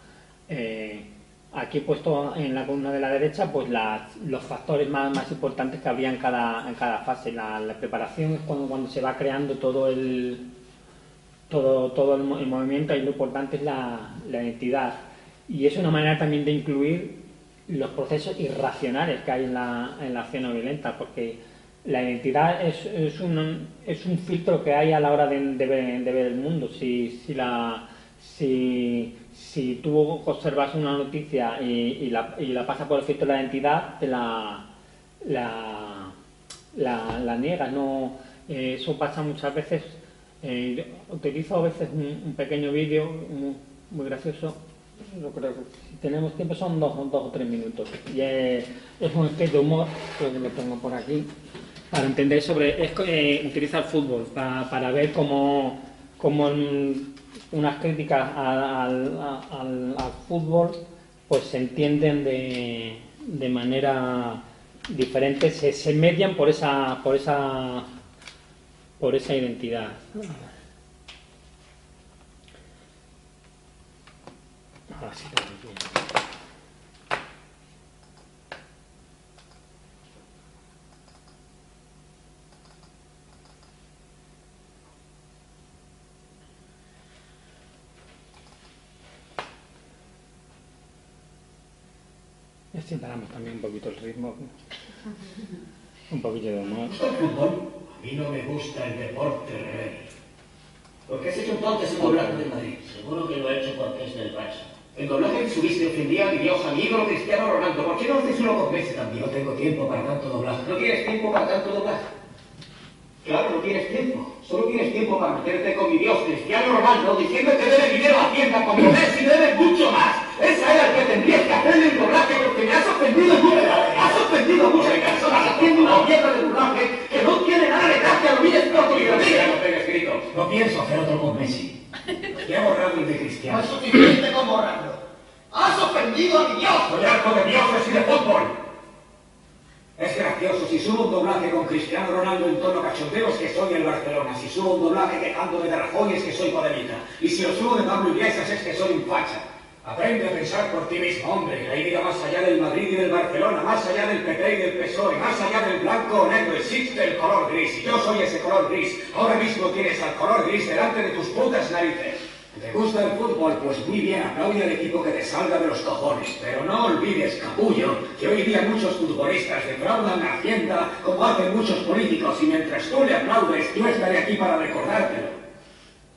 Eh, Aquí puesto en la columna de la derecha pues los factores más, más, importantes que habría en cada, en cada fase. La, preparación es cuando, cuando se va creando todo el, todo, todo el, movimiento y lo importante es la, la, identidad. Y es una manera también de incluir los procesos irracionales que hay en la, en la acción no violenta, porque la identidad es, es, un, es un filtro que hay a la hora de, ver, de ver, el mundo. Si, si, la, si si tú observas una noticia y, la, y la pasas por el filtro de la identidad, te la, la, la, niegas. No, eso pasa muchas veces. Eh, utilizo a veces un, pequeño vídeo muy, gracioso. Creo que si tenemos tiempo son dos, dos o tres minutos. Y es, un sketch de humor, creo que lo pongo por aquí, para entender sobre. Es eh, utilizar fútbol para, ver cómo, cómo unas críticas al, fútbol pues se entienden de, de manera diferente, se, se, median por esa, por esa, por esa identidad. Si paramos también un poquito el ritmo. Un poquito de humor. A mí no me gusta el deporte, rey. ¿Por qué has hecho entonces un blanco de Madrid? Seguro que lo ha hecho porque es del Barça. El doblaje que subiste ofendía a mi Dios, amigo Cristiano Ronaldo. ¿Por qué no haces uno con Messi también? No tengo tiempo para tanto doblaje. ¿No tienes tiempo para tanto doblaje? Claro, no tienes tiempo. Solo tienes tiempo para meterte con mi Dios, Cristiano Ronaldo, diciendo que debe dinero a Hacienda cuando Messi debe mucho más. Esa era el que tendrías que hacer el doblaje porque me has ofendido mucho. Has ofendido muchas personas haciendo una mierda de doblaje que no tiene nada de gracia. Lo mires. No pegues escrito. No pienso hacer otro con Messi. He borrado el de No Cristiano. es suficiente con borrarlo. ¡Has ofendido a mi Dios! Soy harto de dioses y de fútbol. Es gracioso si subo un doblaje con Cristiano Ronaldo en tono cachondeo es que soy el Barcelona. Si subo un doblaje quejándome de Rajoy es que soy Podemita. Y si lo subo de Pablo Iglesias es que soy un facha. Aprende a pensar por ti mismo, hombre. La idea más allá del Madrid y del Barcelona, más allá del PP y del PSOE, más allá del blanco o negro, existe el color gris. Y yo soy ese color gris. Ahora mismo tienes al color gris delante de tus putas narices. ¿Te gusta el fútbol? Pues muy bien, aplaude al equipo que te salga de los cojones. Pero no olvides, capullo, que hoy día muchos futbolistas defraudan a Hacienda como hacen muchos políticos y mientras tú le aplaudes, yo estaré aquí para recordártelo.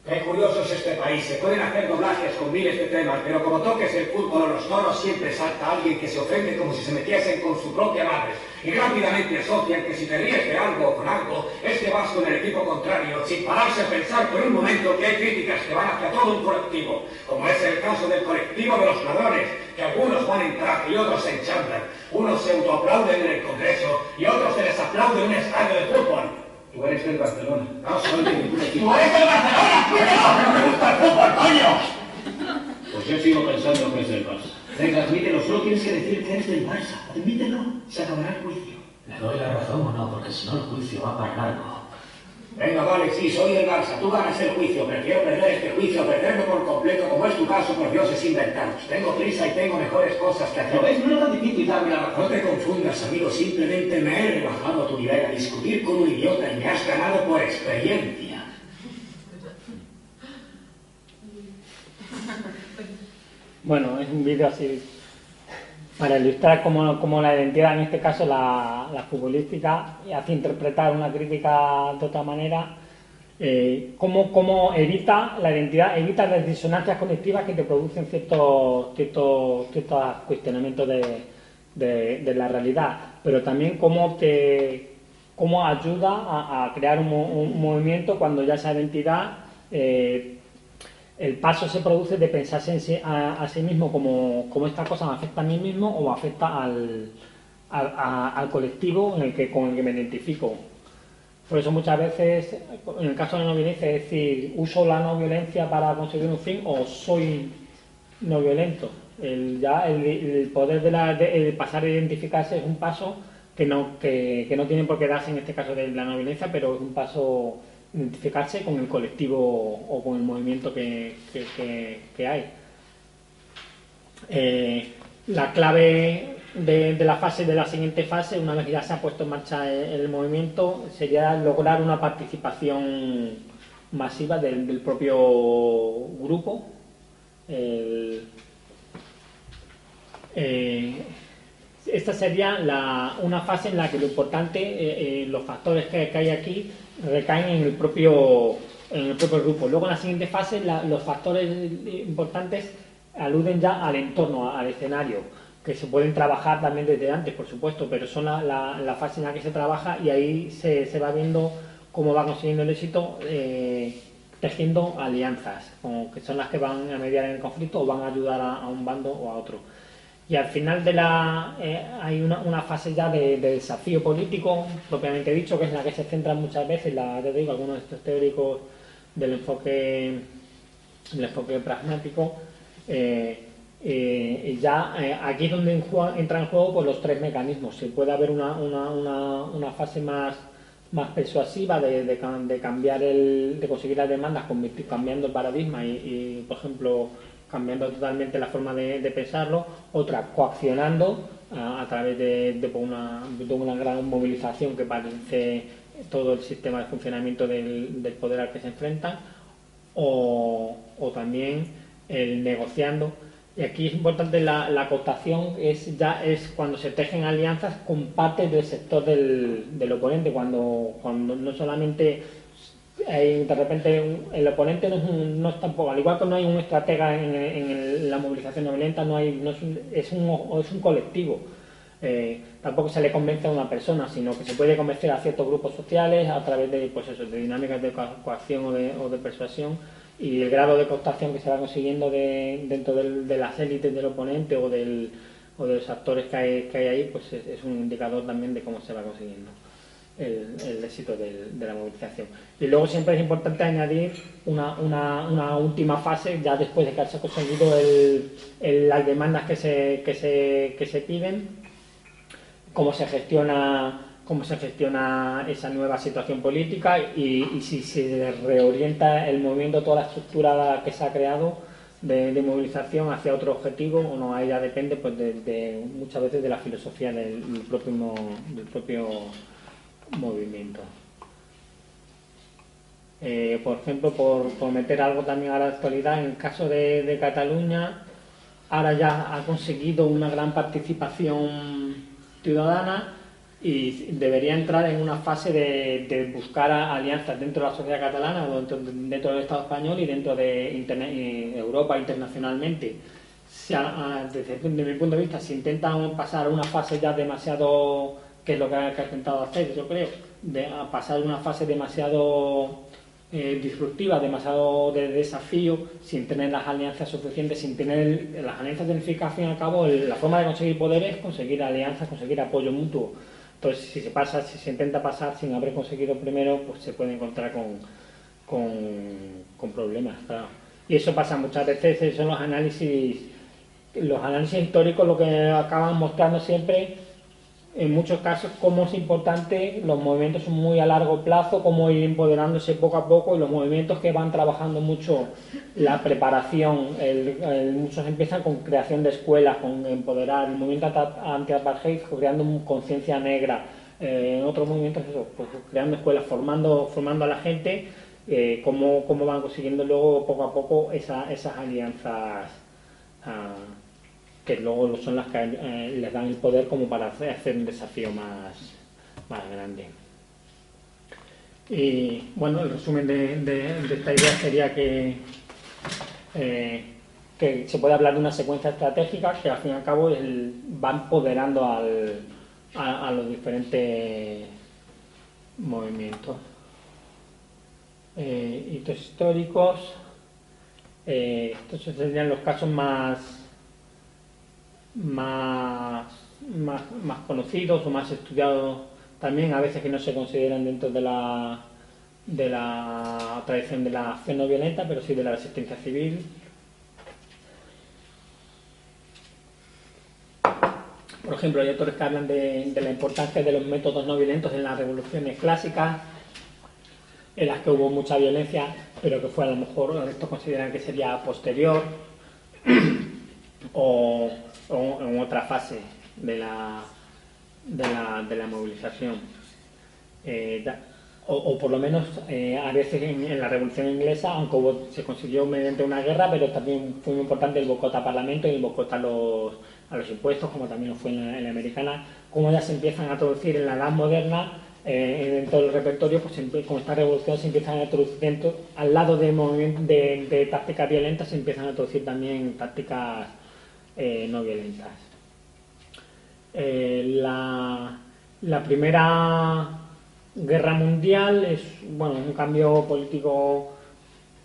Qué curioso es este país. Se pueden hacer doblajes con miles de temas, pero como toques el fútbol o los toros, siempre salta alguien que se ofende como si se metiesen con su propia madre. Y rápidamente asocian que si te ríes de algo o con algo, es que vas con el equipo contrario, sin pararse a pensar por un momento que hay críticas que van hacia todo un colectivo, como es el caso del colectivo de los ladrones, que algunos van en traje y otros se enchambran. Unos se autoaplauden en el Congreso y otros se les aplaude en un estadio de fútbol. Tú eres del Barcelona. No soy de ningún equipo. ¡Tú eres del Barcelona! ¡No me gusta el fútbol, coño! Pues yo sigo pensando que es del Barça. Venga, admítelo, solo tienes que decir que eres del Barça. Admítelo, se acabará el juicio. ¿Le doy la razón o no? Porque si no el juicio va para largo. Venga, vale, sí, soy del Barça. Tú ganas el juicio. Prefiero perder este juicio, perderlo por completo, como es tu caso, por dioses inventados. Tengo prisa y tengo mejores cosas que hacer. ¿Lo ves? No era tan difícil darme la razón. No te confundas, amigo. Simplemente me he rebajado a tu nivel a discutir con un idiota y me has ganado por experiencia. Bueno, es un vídeo así para ilustrar cómo, cómo la identidad, en este caso la, futbolística, hace interpretar una crítica de otra manera, eh, cómo, cómo evita la identidad, evita las disonancias conectivas que te producen ciertos, ciertos, ciertos cuestionamientos de, de- la realidad, pero también cómo te cómo ayuda a, crear un movimiento cuando ya esa identidad eh, el paso se produce de pensarse en sí- a, sí mismo como, como esta cosa me afecta a mí mismo o afecta al, al, colectivo en el que, con el que me identifico. Por eso muchas veces, en el caso de la no violencia, es decir, uso la no violencia para conseguir un fin o soy no violento. El, ya el, poder de, la, de- el pasar a identificarse es un paso que no, que, que no tiene por qué darse en este caso de la no violencia, pero es un paso identificarse con el colectivo o con el movimiento que, que- hay. Eh, la clave de, la fase de la siguiente fase, una vez ya se ha puesto en marcha el, movimiento, sería lograr una participación masiva del, propio grupo. Eh, esta sería la- una fase en la que lo importante, eh, los factores que, que hay aquí recaen en el propio en el propio grupo. Luego en la siguiente fase la- los factores importantes aluden ya al entorno, al escenario, que se pueden trabajar también desde antes, por supuesto, pero son la, fase en la que se trabaja y ahí se, va viendo cómo va consiguiendo el éxito eh, tejiendo alianzas, como que son las que van a mediar en el conflicto o van a ayudar a un bando o a otro. Y al final de la eh, hay una, una fase ya de, de desafío político, propiamente dicho, que es la que se centra muchas veces, la, te digo, algunos de estos teóricos del enfoque, del enfoque pragmático. eh, eh, ya eh, aquí es donde entran en juego pues, los tres mecanismos. Se puede haber una, una, una, una fase más, más persuasiva de, de cam- de cambiar el, de conseguir las demandas, cambiando el paradigma y, por ejemplo, cambiando totalmente la forma de, de pensarlo. Otra, coaccionando a, través de, de una, de una gran movilización que parece todo el sistema de funcionamiento del, del poder al que se enfrentan. O, o también el negociando. Y aquí es importante la, la acotación, es ya es cuando se tejen alianzas con parte del sector del, del oponente, cuando, cuando no solamente de repente el oponente no es, no es, tampoco, al igual que no hay un estratega en, la movilización no violenta, no hay, no es, un, es, un, es un colectivo. Eh, tampoco se le convence a una persona, sino que se puede convencer a ciertos grupos sociales a través de, pues eso, de dinámicas de coacción o de, o de persuasión y el grado de cooptación que se va consiguiendo de, dentro de las élites del oponente o, del, o de los actores que hay, que hay ahí, pues es, un indicador también de cómo se va consiguiendo el, éxito de, la movilización. Y luego siempre es importante añadir una, una, una última fase, ya después de que se ha conseguido el, las demandas que se, que se, que se piden, cómo se gestiona cómo se gestiona esa nueva situación política y, si se reorienta el movimiento, toda la estructura que se ha creado de, movilización hacia otro objetivo o no, ahí ya depende pues, de, muchas veces de la filosofía del, propio, del propio movimiento. Eh, por ejemplo, por, meter algo también a la actualidad, en el caso de Cataluña, ahora ya ha conseguido una gran participación ciudadana y debería entrar en una fase de, buscar alianzas dentro de la sociedad catalana o dentro, del Estado español y dentro de Europa internacionalmente. desde, mi punto de vista, si intentan pasar una fase ya demasiado, que es lo que ha, intentado hacer, yo creo, de pasar una fase demasiado eh, disruptiva, demasiado de desafío, sin tener las alianzas suficientes, sin tener las alianzas significa al fin y al cabo la forma de conseguir poder es conseguir alianzas, conseguir apoyo mutuo. Entonces, si se pasa, si se intenta pasar sin haber conseguido primero, pues se puede encontrar con, con, problemas. Y eso pasa muchas veces, son los análisis, los análisis históricos lo que acaban mostrando siempre en muchos casos cómo es importante, los movimientos muy a largo plazo, cómo ir empoderándose poco a poco y los movimientos que van trabajando mucho la preparación, muchos empiezan con creación de escuelas, con empoderar, el movimiento anti-apartheid creando conciencia negra, eh, en otros movimientos eso, pues, creando escuelas, formando, formando a la gente, eh, cómo, cómo, van consiguiendo luego poco a poco esas alianzas. Ah, que luego son las que eh, les dan el poder como para hacer un desafío más, más grande. Y bueno, el resumen de, esta idea sería que, eh, que se puede hablar de una secuencia estratégica que al fin y al cabo va empoderando a, los diferentes movimientos. Eh, hitos históricos, estos serían los casos más más, más, conocidos o más estudiados también, a veces que no se consideran dentro de la, de la tradición de la acción no violenta, pero sí de la resistencia civil. Por ejemplo, hay autores que hablan de, de la importancia de los métodos no violentos en las revoluciones clásicas, en las que hubo mucha violencia, pero que fue a lo mejor, estos consideran que sería posterior, o o en otra fase de la, de la, de la movilización. Eh, o, por lo menos eh, a veces en, la Revolución Inglesa, aunque se consiguió mediante una guerra, pero también fue muy importante el boicot al Parlamento y el boicot a los, a los impuestos, como también lo fue en la, americana, como ya se empiezan a introducir en la edad moderna, eh, dentro del repertorio, pues con esta revolución se empiezan a introducir dentro, al lado de, de, de tácticas violentas, se empiezan a introducir también tácticas eh, no violentas. Eh, la, Primera Guerra Mundial es bueno, un cambio político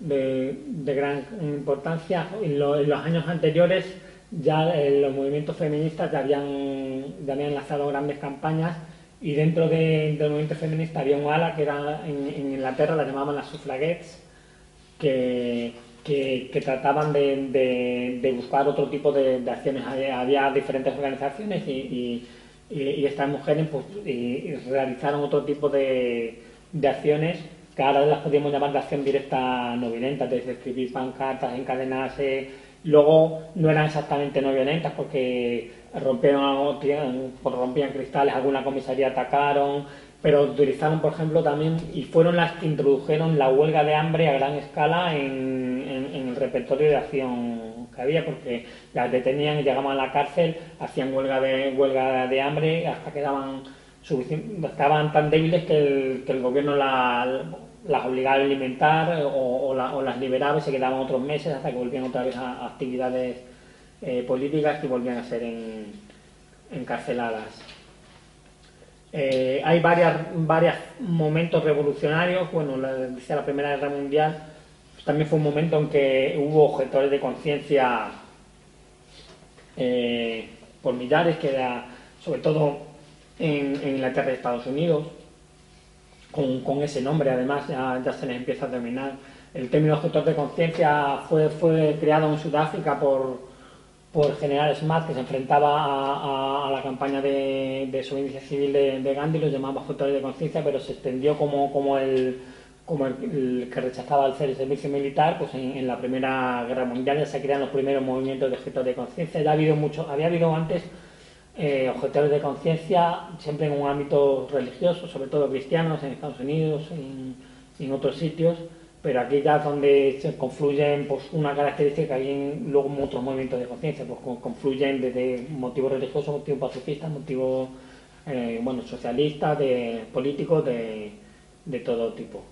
de, gran importancia. En, los años anteriores ya eh, los movimientos feministas ya habían, ya habían lanzado grandes campañas y dentro del movimiento feminista había un ala que era en, en Inglaterra, la llamaban las suffragettes, que que, trataban de, buscar otro tipo de, acciones. Había, diferentes organizaciones y, estas mujeres pues, realizaron otro tipo de, acciones que ahora las podríamos llamar de acción directa no violenta, desde escribir pancartas, encadenarse. Luego no eran exactamente no violentas porque rompieron, rompían cristales, alguna comisaría atacaron, pero utilizaron, por ejemplo, también, y fueron las que introdujeron la huelga de hambre a gran escala en, el repertorio de acción que había, porque las detenían y llegaban a la cárcel, hacían huelga de, huelga de hambre hasta que estaban tan débiles que el, gobierno la, las obligaba a alimentar o, las liberaba y se quedaban otros meses hasta que volvían otra vez a, actividades eh, políticas que volvían a ser encarceladas. Eh, hay varios varias momentos revolucionarios. Bueno, la, la Primera Guerra Mundial también fue un momento en que hubo objetores de conciencia eh, por millares, que era sobre todo en, en Inglaterra y Estados Unidos, con, ese nombre además ya, se les empieza a terminar. El término objetor de conciencia fue, fue creado en Sudáfrica por, por el general Smart, que se enfrentaba a, la campaña de, de civil de, Gandhi, lo llamaba objetores de conciencia, pero se extendió como, como el como el, que rechazaba hacer el servicio militar, pues en, la Primera Guerra Mundial ya se crean los primeros movimientos de objetores de conciencia. Ya ha habido mucho, había habido antes eh, objetores de conciencia, siempre en un ámbito religioso, sobre todo cristianos en Estados Unidos y en, otros sitios, pero aquí ya es donde se confluyen pues, una característica hay en, luego otros movimientos de conciencia, pues confluyen desde motivos religiosos, motivos pacifistas, motivos eh, bueno, socialistas, de, políticos, de, de todo tipo.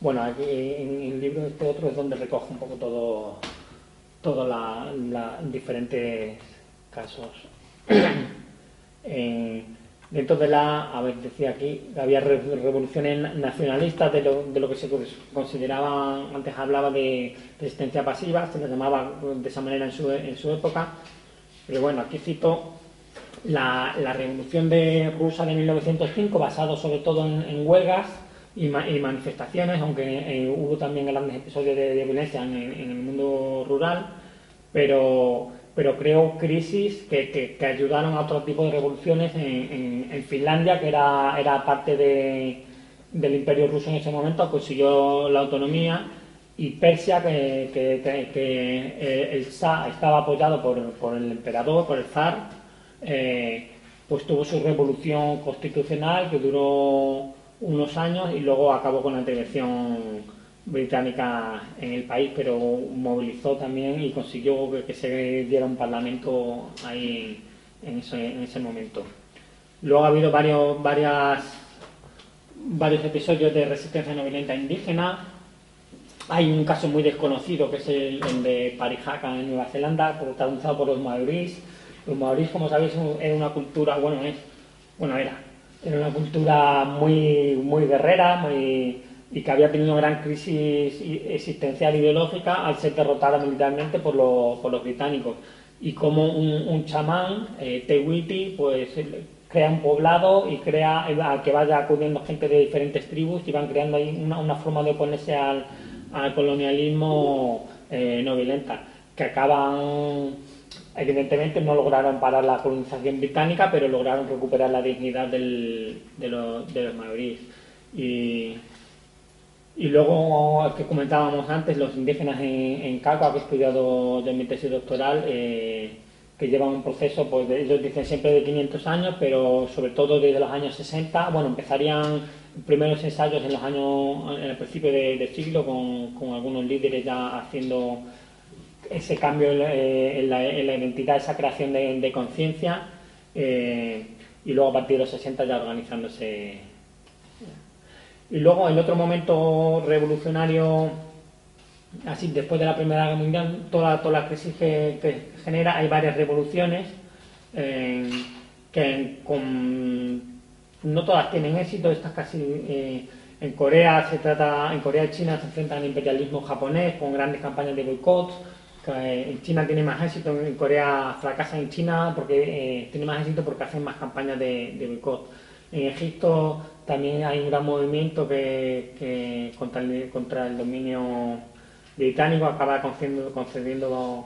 bueno, aquí en el libro este otro es donde recoge un poco todo, todos los diferentes casos. dentro de la, a ver, decía aquí, había revoluciones nacionalistas de lo, de lo que se consideraba, antes hablaba de resistencia pasiva, se le llamaba de esa manera en su, en su época, pero bueno, aquí cito la, la revolución de rusa de 1905, basado sobre todo en, huelgas y, manifestaciones, aunque eh, hubo también grandes episodios de, violencia en, en el mundo rural, pero pero creo crisis que, que, ayudaron a otro tipo de revoluciones en, Finlandia, que era, era parte de, del imperio ruso en ese momento, consiguió la autonomía, y Persia, que, que eh, el estaba apoyado por, por, el emperador, por el zar, eh, pues tuvo su revolución constitucional que duró unos años y luego acabó con la intervención británica en el país, pero movilizó también y consiguió que, se diera un parlamento ahí en ese, momento. Luego ha habido varios, varias, varios episodios de resistencia no violenta indígena. Hay un caso muy desconocido que es el, de Parihaka en Nueva Zelanda, protagonizado por los maorís. Los maorís, como sabéis, era una cultura, bueno, es, bueno, era, era una cultura muy, muy guerrera, muy y que había tenido una gran crisis existencial ideológica al ser derrotada militarmente por, los británicos. Y como un, chamán, eh, Tewiti, pues crea un poblado y crea al que vaya acudiendo gente de diferentes tribus y van creando ahí una, forma de oponerse al, colonialismo eh, no violenta, que acaban, evidentemente no lograron parar la colonización británica, pero lograron recuperar la dignidad de, los, de los maoríes. Y, y luego, que comentábamos antes, los indígenas en, en Cacua, que he estudiado de mi tesis doctoral, eh, que llevan un proceso, pues ellos dicen siempre de 500 años, pero sobre todo desde los años 60, bueno, empezarían primeros ensayos en los años, en el principio del siglo, con, algunos líderes ya haciendo ese cambio en la, identidad, esa creación de, conciencia, eh, y luego a partir de los 60 ya organizándose y luego el otro momento revolucionario, así después de la Primera Guerra Mundial, toda, toda la crisis que, genera, hay varias revoluciones eh, que no todas tienen éxito, estas casi eh, en Corea se trata, en Corea y China se enfrentan al imperialismo japonés con grandes campañas de boicots. En China tiene más éxito, en Corea fracasa en China porque eh, tiene más éxito porque hacen más campañas de, de boicot. En Egipto también hay un gran movimiento que, contra, el, contra, el, dominio británico acaba concediendo, concediendo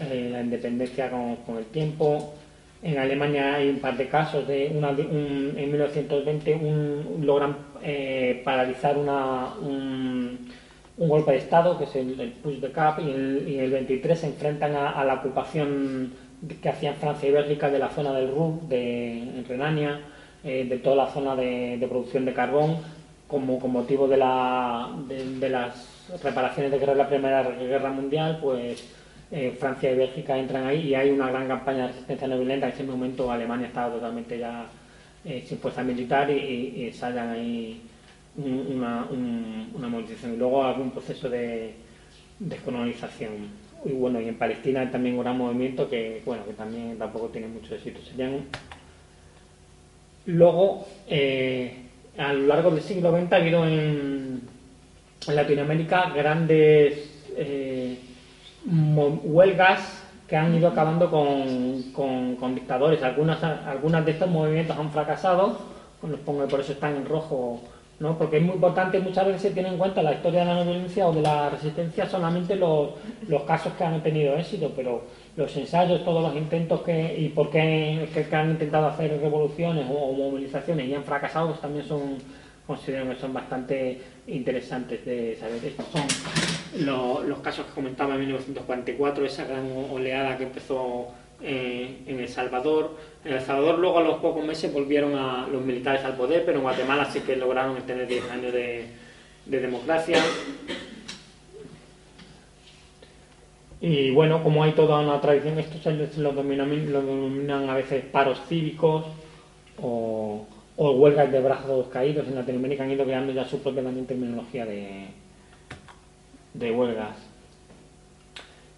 eh, la independencia con, el tiempo. En Alemania hay un par de casos de una, en 1920 un, logran eh, paralizar una, un, golpe de Estado, que es el, push the cap, y en el, 23 se enfrentan a, la ocupación que hacían Francia y Bélgica de la zona del Ruhr, de, en Renania eh, de toda la zona de, producción de carbón como con motivo de, la, de, las reparaciones de guerra de la Primera Guerra Mundial, pues eh, Francia y Bélgica entran ahí y hay una gran campaña de resistencia no violenta. En ese momento Alemania estaba totalmente ya eh, sin fuerza militar y, y, ahí una, una movilización. Y luego algún proceso de descolonización. Y bueno, y en Palestina también un gran movimiento que, bueno, que también tampoco tiene mucho éxito. Luego, eh, a lo largo del siglo XX ha habido en, Latinoamérica grandes eh, huelgas que han ido acabando con, dictadores. Algunas, algunas de estos movimientos han fracasado, por eso están en rojo ¿no? porque es muy importante, muchas veces se tiene en cuenta la historia de la no violencia o de la resistencia solamente los, los casos que han tenido éxito, pero los ensayos, todos los intentos que, y por qué que, han intentado hacer revoluciones o, movilizaciones y han fracasado, pues también son, considero que son bastante interesantes de saber. Estos son los, casos que comentaba en 1944, esa gran oleada que empezó eh, en El Salvador. En El Salvador luego a los pocos meses volvieron a los militares al poder, pero en Guatemala sí que lograron tener 10 años de, de democracia. Y bueno, como hay toda una tradición, estos se lo denominan, a veces paros cívicos o, huelgas de brazos caídos. En Latinoamérica han ido creando ya su propia también terminología de, de huelgas.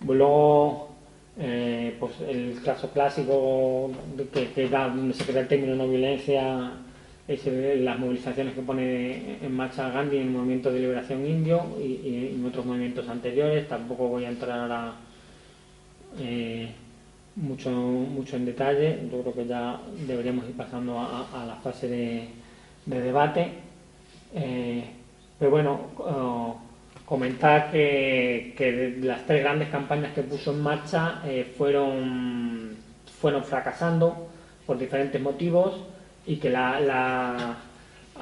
Luego, eh, pues el caso clásico que, da, donde se crea el término no violencia las movilizaciones que pone en marcha Gandhi en el movimiento de liberación indio y, en otros movimientos anteriores. Tampoco voy a entrar ahora eh, mucho, mucho en detalle. Yo creo que ya deberíamos ir pasando a, la fase de, debate. Eh, pero bueno, comentar que, las tres grandes campañas que puso en marcha eh, fueron, fueron fracasando por diferentes motivos y que la,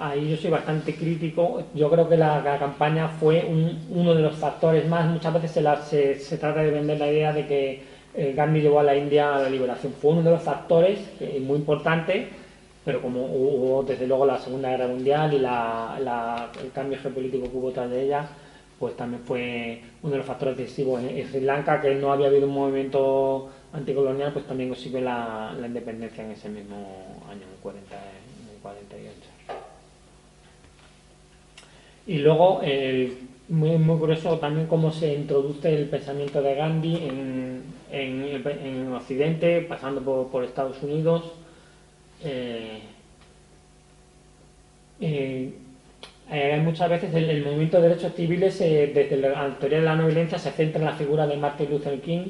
ahí yo soy bastante crítico. Yo creo que la, campaña fue uno de los factores más. Muchas veces se, se, trata de vender la idea de que eh, Gandhi llevó a la India a la liberación. Fue uno de los factores muy importante, pero como hubo desde luego la Segunda Guerra Mundial y la, el cambio geopolítico que hubo tras de ella, pues también fue uno de los factores decisivos. En Sri Lanka, que no había habido un movimiento anticolonial, pues también consiguió la, la independencia en ese mismo año, en, 40, en 48. Y luego, muy, muy curioso también cómo se introduce el pensamiento de Gandhi en, en, en Occidente, pasando por, por Estados Unidos. Eh, eh, eh, muchas veces el, movimiento de derechos civiles, desde la teoría de la no violencia, se centra en la figura de Martin Luther King,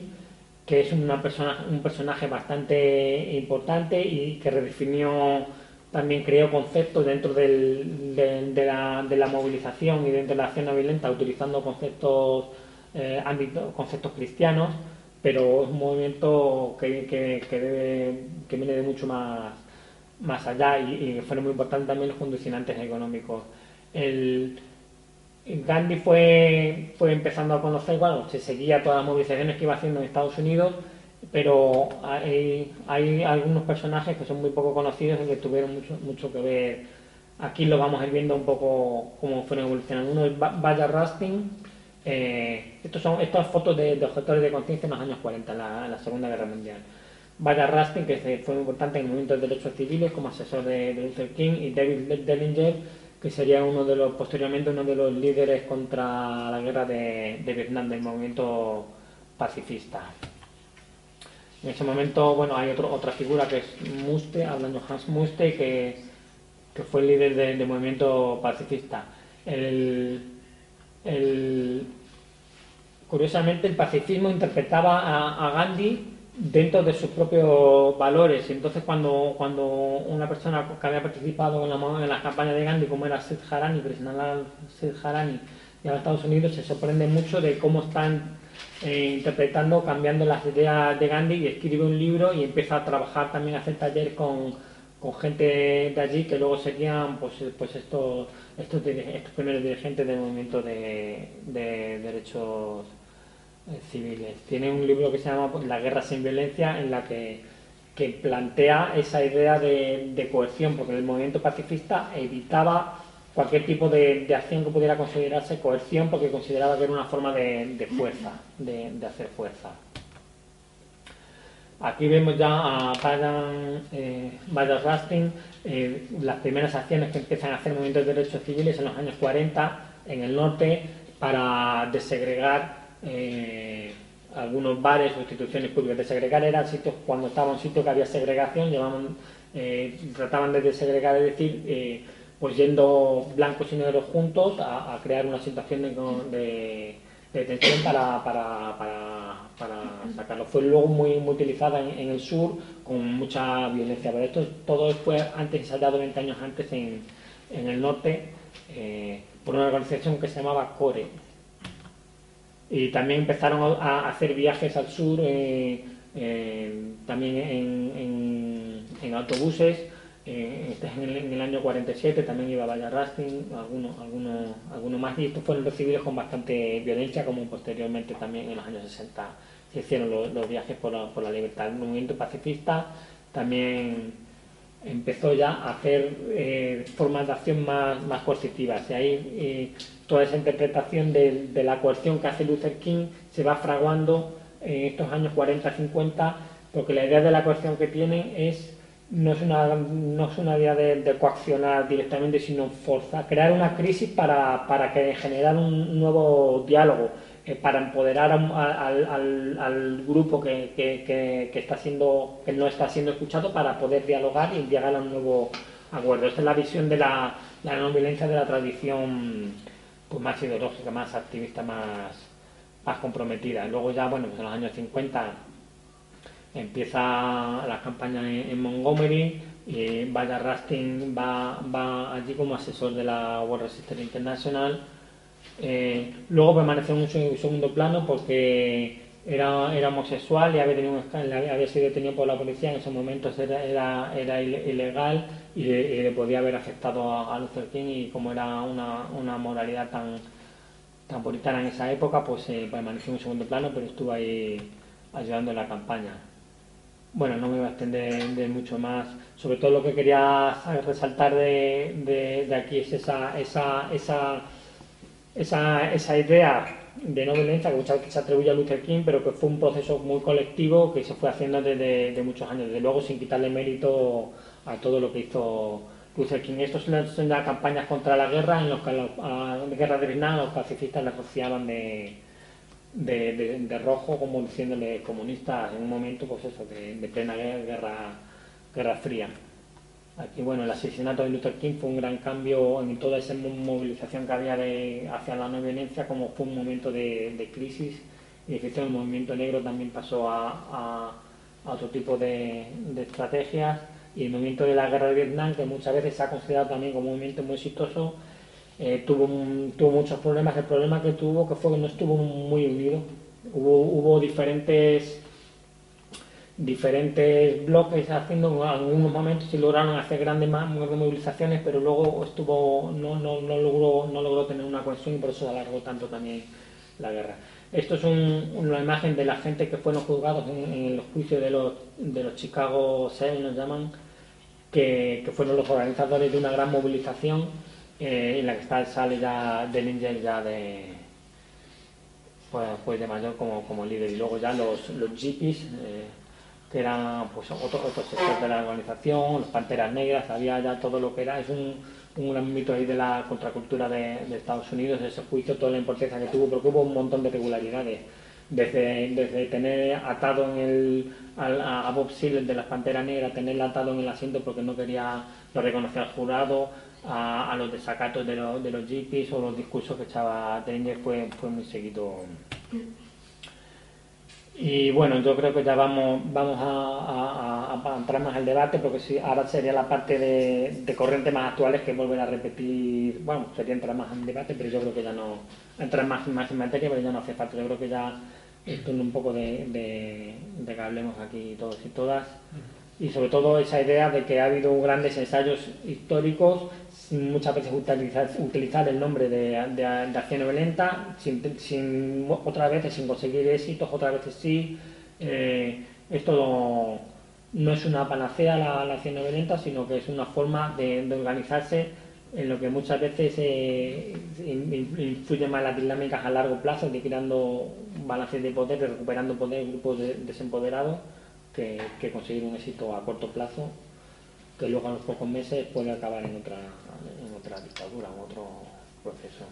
que es una persona, un personaje bastante importante y que redefinió, también creó conceptos dentro de, la, de, la, movilización y dentro de la acción no violenta, utilizando conceptos, eh, conceptos cristianos, pero es un movimiento que, que, que, viene de mucho más, más allá y, y fueron muy importantes también los condicionantes económicos. El, Gandhi fue, fue empezando a conocer, bueno, se seguía todas las movilizaciones que iba haciendo en Estados Unidos, pero hay, hay algunos personajes que son muy poco conocidos y que tuvieron mucho, mucho que ver. Aquí lo vamos a ir viendo un poco cómo fueron evolucionando. Uno es Vaya Rustin. Eh, estos son estas fotos de, de objetores de conciencia en los años 40, en la, Segunda Guerra Mundial. Vaya Rustin, que fue importante en el movimiento de derechos civiles como asesor de, de Luther King, y David Dellinger, que sería uno de los, posteriormente uno de los líderes contra la guerra de, Vietnam, del movimiento pacifista. En ese momento, bueno, hay otro, otra figura que es Muste, hablando Hans Muste, que, que fue el líder del movimiento pacifista. El, curiosamente, el pacifismo interpretaba a Gandhi dentro de sus propios valores. Entonces, cuando, cuando una persona que había participado en la, en campaña de Gandhi, como era Sid Harani, Krishnalal Sid Harani, y a Estados Unidos, se sorprende mucho de cómo están eh, interpretando, cambiando las ideas de Gandhi y escribe un libro y empieza a trabajar también, a hacer taller con, con gente de allí que luego serían pues, pues estos, estos, estos primeros dirigentes del movimiento de, de derechos civiles. Tiene un libro que se llama La guerra sin violencia, en la que, plantea esa idea de, coerción, porque el movimiento pacifista evitaba cualquier tipo de, acción que pudiera considerarse coerción, porque consideraba que era una forma de, fuerza, de, hacer fuerza. Aquí vemos ya a Bayan, eh, Rastin, eh, las primeras acciones que empiezan a hacer movimientos de derechos civiles en los años 40 en el norte para desegregar eh, algunos bares o instituciones públicas. Desegregar eran sitios cuando estaba un sitio que había segregación, llevaban, eh, trataban de desegregar, es decir, pues yendo blancos y negros juntos a, crear una situación de de detención para, para, para, para, sacarlo. Fue luego muy, muy utilizada en, el sur con mucha violencia, pero esto todo fue antes, ensayado 20 años antes en, en el norte eh, por una organización que se llamaba CORE. Y también empezaron a hacer viajes al sur, eh, eh, también en, en, en autobuses, eh, este es en el, año 47, también iba Vaya Rasting, algunos, algunos, algunos más, y estos fueron recibidos con bastante violencia, como posteriormente también en los años 60 se hicieron los, viajes por la, por la, libertad. El movimiento pacifista también empezó ya a hacer formas de acción más, más coercitivas, y ahí toda esa interpretación de, la coerción que hace Luther King se va fraguando en estos años 40-50, porque la idea de la coerción que tiene es no es una, no es una idea de, coaccionar directamente, sino forzar, crear una crisis para, para que generar un nuevo diálogo, eh, para empoderar al, grupo que, que, que, está siendo, que no está siendo escuchado para poder dialogar y llegar a un nuevo acuerdo. Esta es la visión de la, la no violencia de la tradición pues, más ideológica, más activista, más, más comprometida. luego ya, bueno, pues en los años 50 empieza la campaña en, Montgomery y Vaya Rastin va, va, allí como asesor de la World Resistance International. Eh, luego permaneció en un segundo plano porque era, era homosexual y había, tenido había sido detenido por la policía. En esos momentos era, era, era ilegal y le, podía haber afectado a, Luther King y como era una, una moralidad tan, tan puritana en esa época, pues eh, permaneció en un segundo plano, pero estuvo ahí ayudando en la campaña. Bueno, no me voy a extender mucho más. Sobre todo lo que quería resaltar de, de, aquí es esa, esa, esa, esa, esa idea de no violencia que muchas veces se atribuye a Luther King, pero que fue un proceso muy colectivo que se fue haciendo desde de muchos años, desde luego sin quitarle mérito a todo lo que hizo Luther King. Estos son las campañas contra la guerra, en los que a la guerra de Vietnam los pacifistas le rociaban de, de, rojo como diciéndole comunista en un momento pues eso de, plena guerra guerra fría. Aquí bueno el asesinato de Luther King fue un gran cambio en toda esa movilización que había de, hacia la no violencia como fue un momento de, crisis. Y de el movimiento negro también pasó a, otro tipo de, estrategias y el movimiento de la guerra de Vietnam que muchas veces se ha considerado también como un movimiento muy exitoso eh, tuvo, muchos problemas. El problema que tuvo que fue que no estuvo muy unido. Hubo, hubo diferentes diferentes bloques haciendo en algunos momentos y lograron hacer grandes movilizaciones, pero luego estuvo no, no, no, logró, no logró tener una cohesión y por eso alargó tanto también la guerra. Esto es una imagen de la gente que fueron juzgados en, en el juicio de los, de los Chicago 6, nos llaman, que, que fueron los organizadores de una gran movilización eh, en la que está, sale ya Dellinger ya de pues, pues, de mayor como, como, líder. Y luego ya los, los Jeepies eh, que eran pues otro, otro sector de la organización, los Panteras Negras, había ya todo lo que era, es un, un gran mito ahí de la contracultura de, de, Estados Unidos, ese juicio, toda la importancia que tuvo, porque hubo un montón de irregularidades, desde, desde tener atado en el, a, Bob Seale de las Panteras Negras, tenerle atado en el asiento porque no quería lo reconocer al jurado, a, los desacatos de, de los jeepies o los discursos que echaba Tenger fue, fue muy seguido. Y bueno, yo creo que ya vamos, vamos a, entrar más al debate, porque si, ahora sería la parte de, de corrientes más actuales que volver a repetir, bueno, sería entrar más en debate, pero yo creo que ya no, entrar más, más en materia, pero ya no hace falta. Yo creo que ya es un poco de, de, de que hablemos aquí todos y todas y sobre todo esa idea de que ha habido grandes ensayos históricos muchas veces utilizar, utilizar el nombre de, de, acción violenta, sin, otras veces sin conseguir éxitos, otras veces sí. Eh, esto no, es una panacea la, acción violenta, sino que es una forma de, organizarse en lo que muchas veces eh, influye más las dinámicas a largo plazo, de creando balances de poder, de recuperando poder en grupos desempoderados que, que conseguir un éxito a corto plazo que luego a los pocos meses puede acabar en otra, en otra dictadura, en otro proceso.